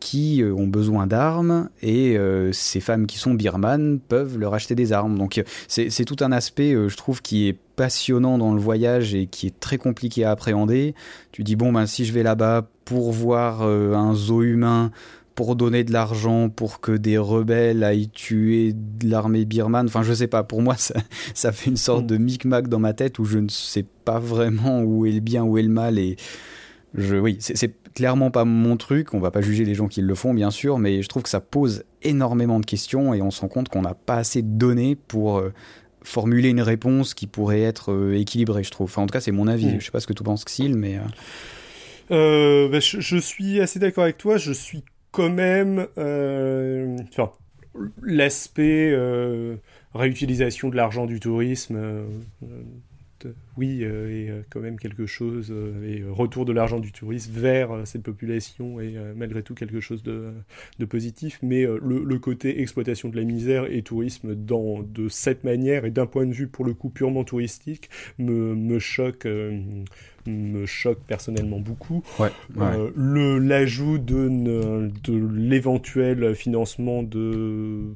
qui euh, ont besoin d'armes et euh, ces femmes qui sont birmanes peuvent leur acheter des armes. Donc euh, c'est tout un aspect, je trouve, qui est passionnant dans le voyage et qui est très compliqué à appréhender. Tu dis bon ben si je vais là-bas pour voir un zoo humain pour donner de l'argent pour que des rebelles aillent tuer l'armée birmane. Enfin, je sais pas. Pour moi, ça, ça fait une sorte de micmac dans ma tête où je ne sais pas vraiment où est le bien, où est le mal. Et je, oui, c'est clairement pas mon truc. On va pas juger les gens qui le font, bien sûr, mais je trouve que ça pose énormément de questions et on se rend compte qu'on n'a pas assez de données pour euh, formuler une réponse qui pourrait être euh, équilibrée, je trouve. Enfin, en tout cas, c'est mon avis. Mmh. Je sais pas ce que tu penses, Xil, mais. Euh... Euh, bah, je, je, suis assez d'accord avec toi. Je suis quand même, euh, enfin, l'aspect réutilisation de l'argent du tourisme oui, euh, et euh, quand même quelque chose, euh, et retour de l'argent du tourisme vers cette population est malgré tout quelque chose de, positif, mais le, côté exploitation de la misère et tourisme dans, de cette manière et d'un point de vue pour le coup purement touristique me, choque me choque personnellement beaucoup. le l'ajout de, de l'éventuel financement de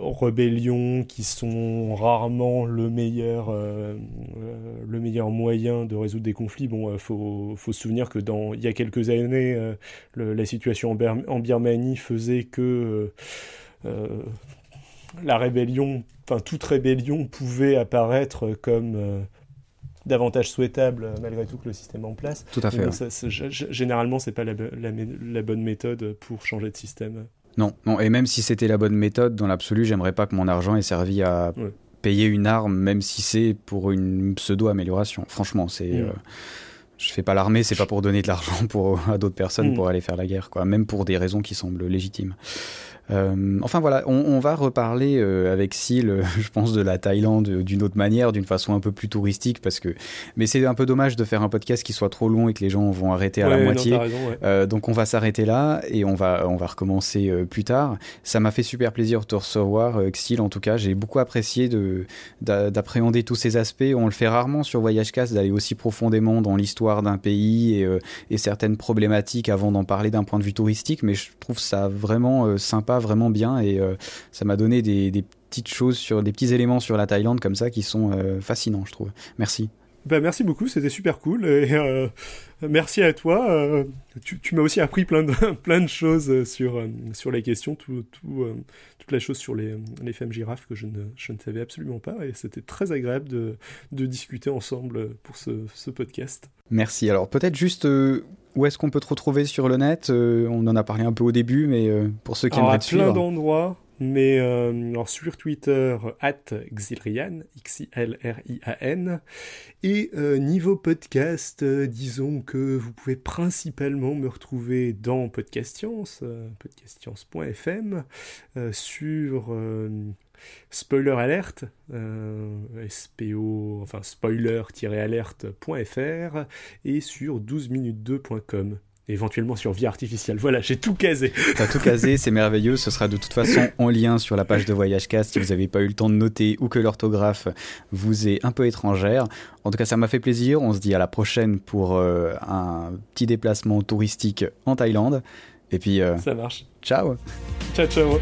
rébellions qui sont rarement le meilleur, euh, euh, le meilleur moyen de résoudre des conflits. Bon, il euh, faut, faut, se souvenir que dans, il y a quelques années, la situation en, en, Birmanie faisait que la rébellion, enfin toute rébellion pouvait apparaître comme davantage souhaitable malgré tout que le système en place. Tout à fait. généralement, c'est pas la, la, bonne méthode pour changer de système. Non, non, et même si c'était la bonne méthode, dans l'absolu, j'aimerais pas que mon argent ait servi à payer une arme, même si c'est pour une pseudo-amélioration. Franchement, c'est. Mm. Euh, je fais pas l'armée, c'est pas pour donner de l'argent pour à d'autres personnes mm. pour aller faire la guerre, quoi. Même pour des raisons qui semblent légitimes. Euh, enfin voilà, on, va reparler euh, avec Sil, euh, je pense, de la Thaïlande d'une autre manière, d'une façon un peu plus touristique, parce que. Mais c'est un peu dommage de faire un podcast qui soit trop long et que les gens vont arrêter à la moitié. donc on va s'arrêter là et on va on va recommencer plus tard. Ça m'a fait super plaisir de te recevoir, Xil. En tout cas, j'ai beaucoup apprécié de d'appréhender tous ces aspects. On le fait rarement sur Voyage Cast d'aller aussi profondément dans l'histoire d'un pays et, et certaines problématiques avant d'en parler d'un point de vue touristique, mais je trouve ça vraiment sympa vraiment bien et euh, ça m'a donné des, petites choses sur des petits éléments sur la Thaïlande comme ça qui sont euh, fascinants, je trouve. Merci. Bah, merci beaucoup, c'était super cool. Et euh, merci à toi. tu, m'as aussi appris plein de, plein de choses sur, sur les questions, tout, tout, toute la chose sur les, les femmes girafes que je ne, je ne savais absolument pas. Et c'était très agréable de, de discuter ensemble pour ce, ce podcast. Merci. Alors peut-être juste où est-ce qu'on peut te retrouver sur le net euh, On en a parlé un peu au début, mais euh, pour ceux qui aimeraient te suivre. plein d'endroits, mais euh, alors sur Twitter, at Xilrian, X-I-L-R-I-A-N. Et niveau podcast, disons que vous pouvez principalement me retrouver dans Podcastience, podcastience.fm, sur Spoiler alerte, euh, SPO, enfin spoiler-alerte.fr et sur 12minutes2.com éventuellement sur vie artificielle. Voilà, j'ai tout casé. T'as tout casé, c'est merveilleux. Ce sera de toute façon en lien sur la page de Voyage Cast si vous n'avez pas eu le temps de noter ou que l'orthographe vous est un peu étrangère. En tout cas, ça m'a fait plaisir. On se dit à la prochaine pour euh, un petit déplacement touristique en Thaïlande. Et puis. Euh, ça marche. Ciao. Ciao, ciao.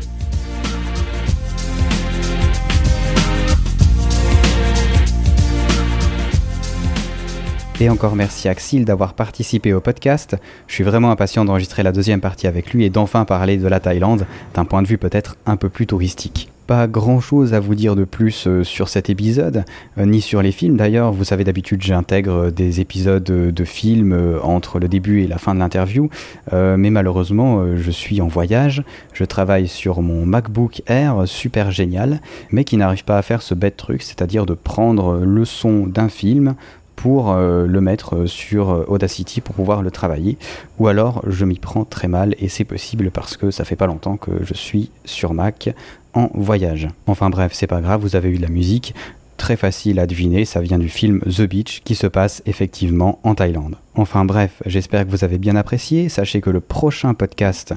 Et encore merci Axil d'avoir participé au podcast. Je suis vraiment impatient d'enregistrer la deuxième partie avec lui et d'enfin parler de la Thaïlande d'un point de vue peut-être un peu plus touristique. Pas grand chose à vous dire de plus euh, sur cet épisode, euh, ni sur les films d'ailleurs. Vous savez, d'habitude, j'intègre des épisodes de films euh, entre le début et la fin de l'interview. mais malheureusement, je suis en voyage. Je travaille sur mon MacBook Air, super génial, mais qui n'arrive pas à faire ce bête truc, c'est-à-dire de prendre le son d'un film, pour euh, le mettre sur euh, Audacity pour pouvoir le travailler. Ou alors je m'y prends très mal et c'est possible parce que ça fait pas longtemps que je suis sur Mac en voyage. Enfin bref, c'est pas grave, vous avez eu de la musique. Très facile à deviner, ça vient du film The Beach qui se passe effectivement en Thaïlande. Enfin bref, j'espère que vous avez bien apprécié. Sachez que le prochain podcast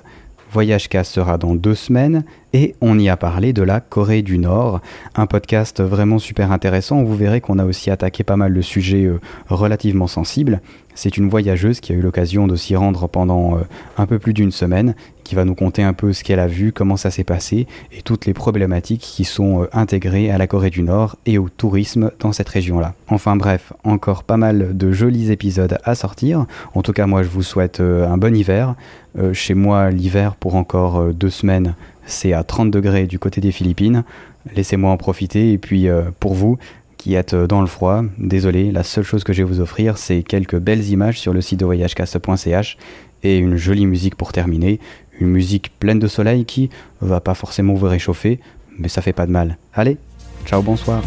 Voyage Cast sera dans deux semaines et on y a parlé de la Corée du Nord, un podcast vraiment super intéressant. Vous verrez qu'on a aussi attaqué pas mal de sujets euh, relativement sensibles. C'est une voyageuse qui a eu l'occasion de s'y rendre pendant euh, un peu plus d'une semaine, qui va nous conter un peu ce qu'elle a vu, comment ça s'est passé et toutes les problématiques qui sont euh, intégrées à la Corée du Nord et au tourisme dans cette région-là. Enfin bref, encore pas mal de jolis épisodes à sortir. En tout cas, moi je vous souhaite euh, un bon hiver. chez moi, l'hiver pour encore deux semaines, c'est à 30 degrés du côté des Philippines. Laissez-moi en profiter et puis pour vous, qui êtes dans le froid, désolé, la seule chose que je vais vous offrir, c'est quelques belles images sur le site de voyagecast.ch et une jolie musique pour terminer, une musique pleine de soleil qui va pas forcément vous réchauffer, mais ça fait pas de mal. Allez, ciao, bonsoir.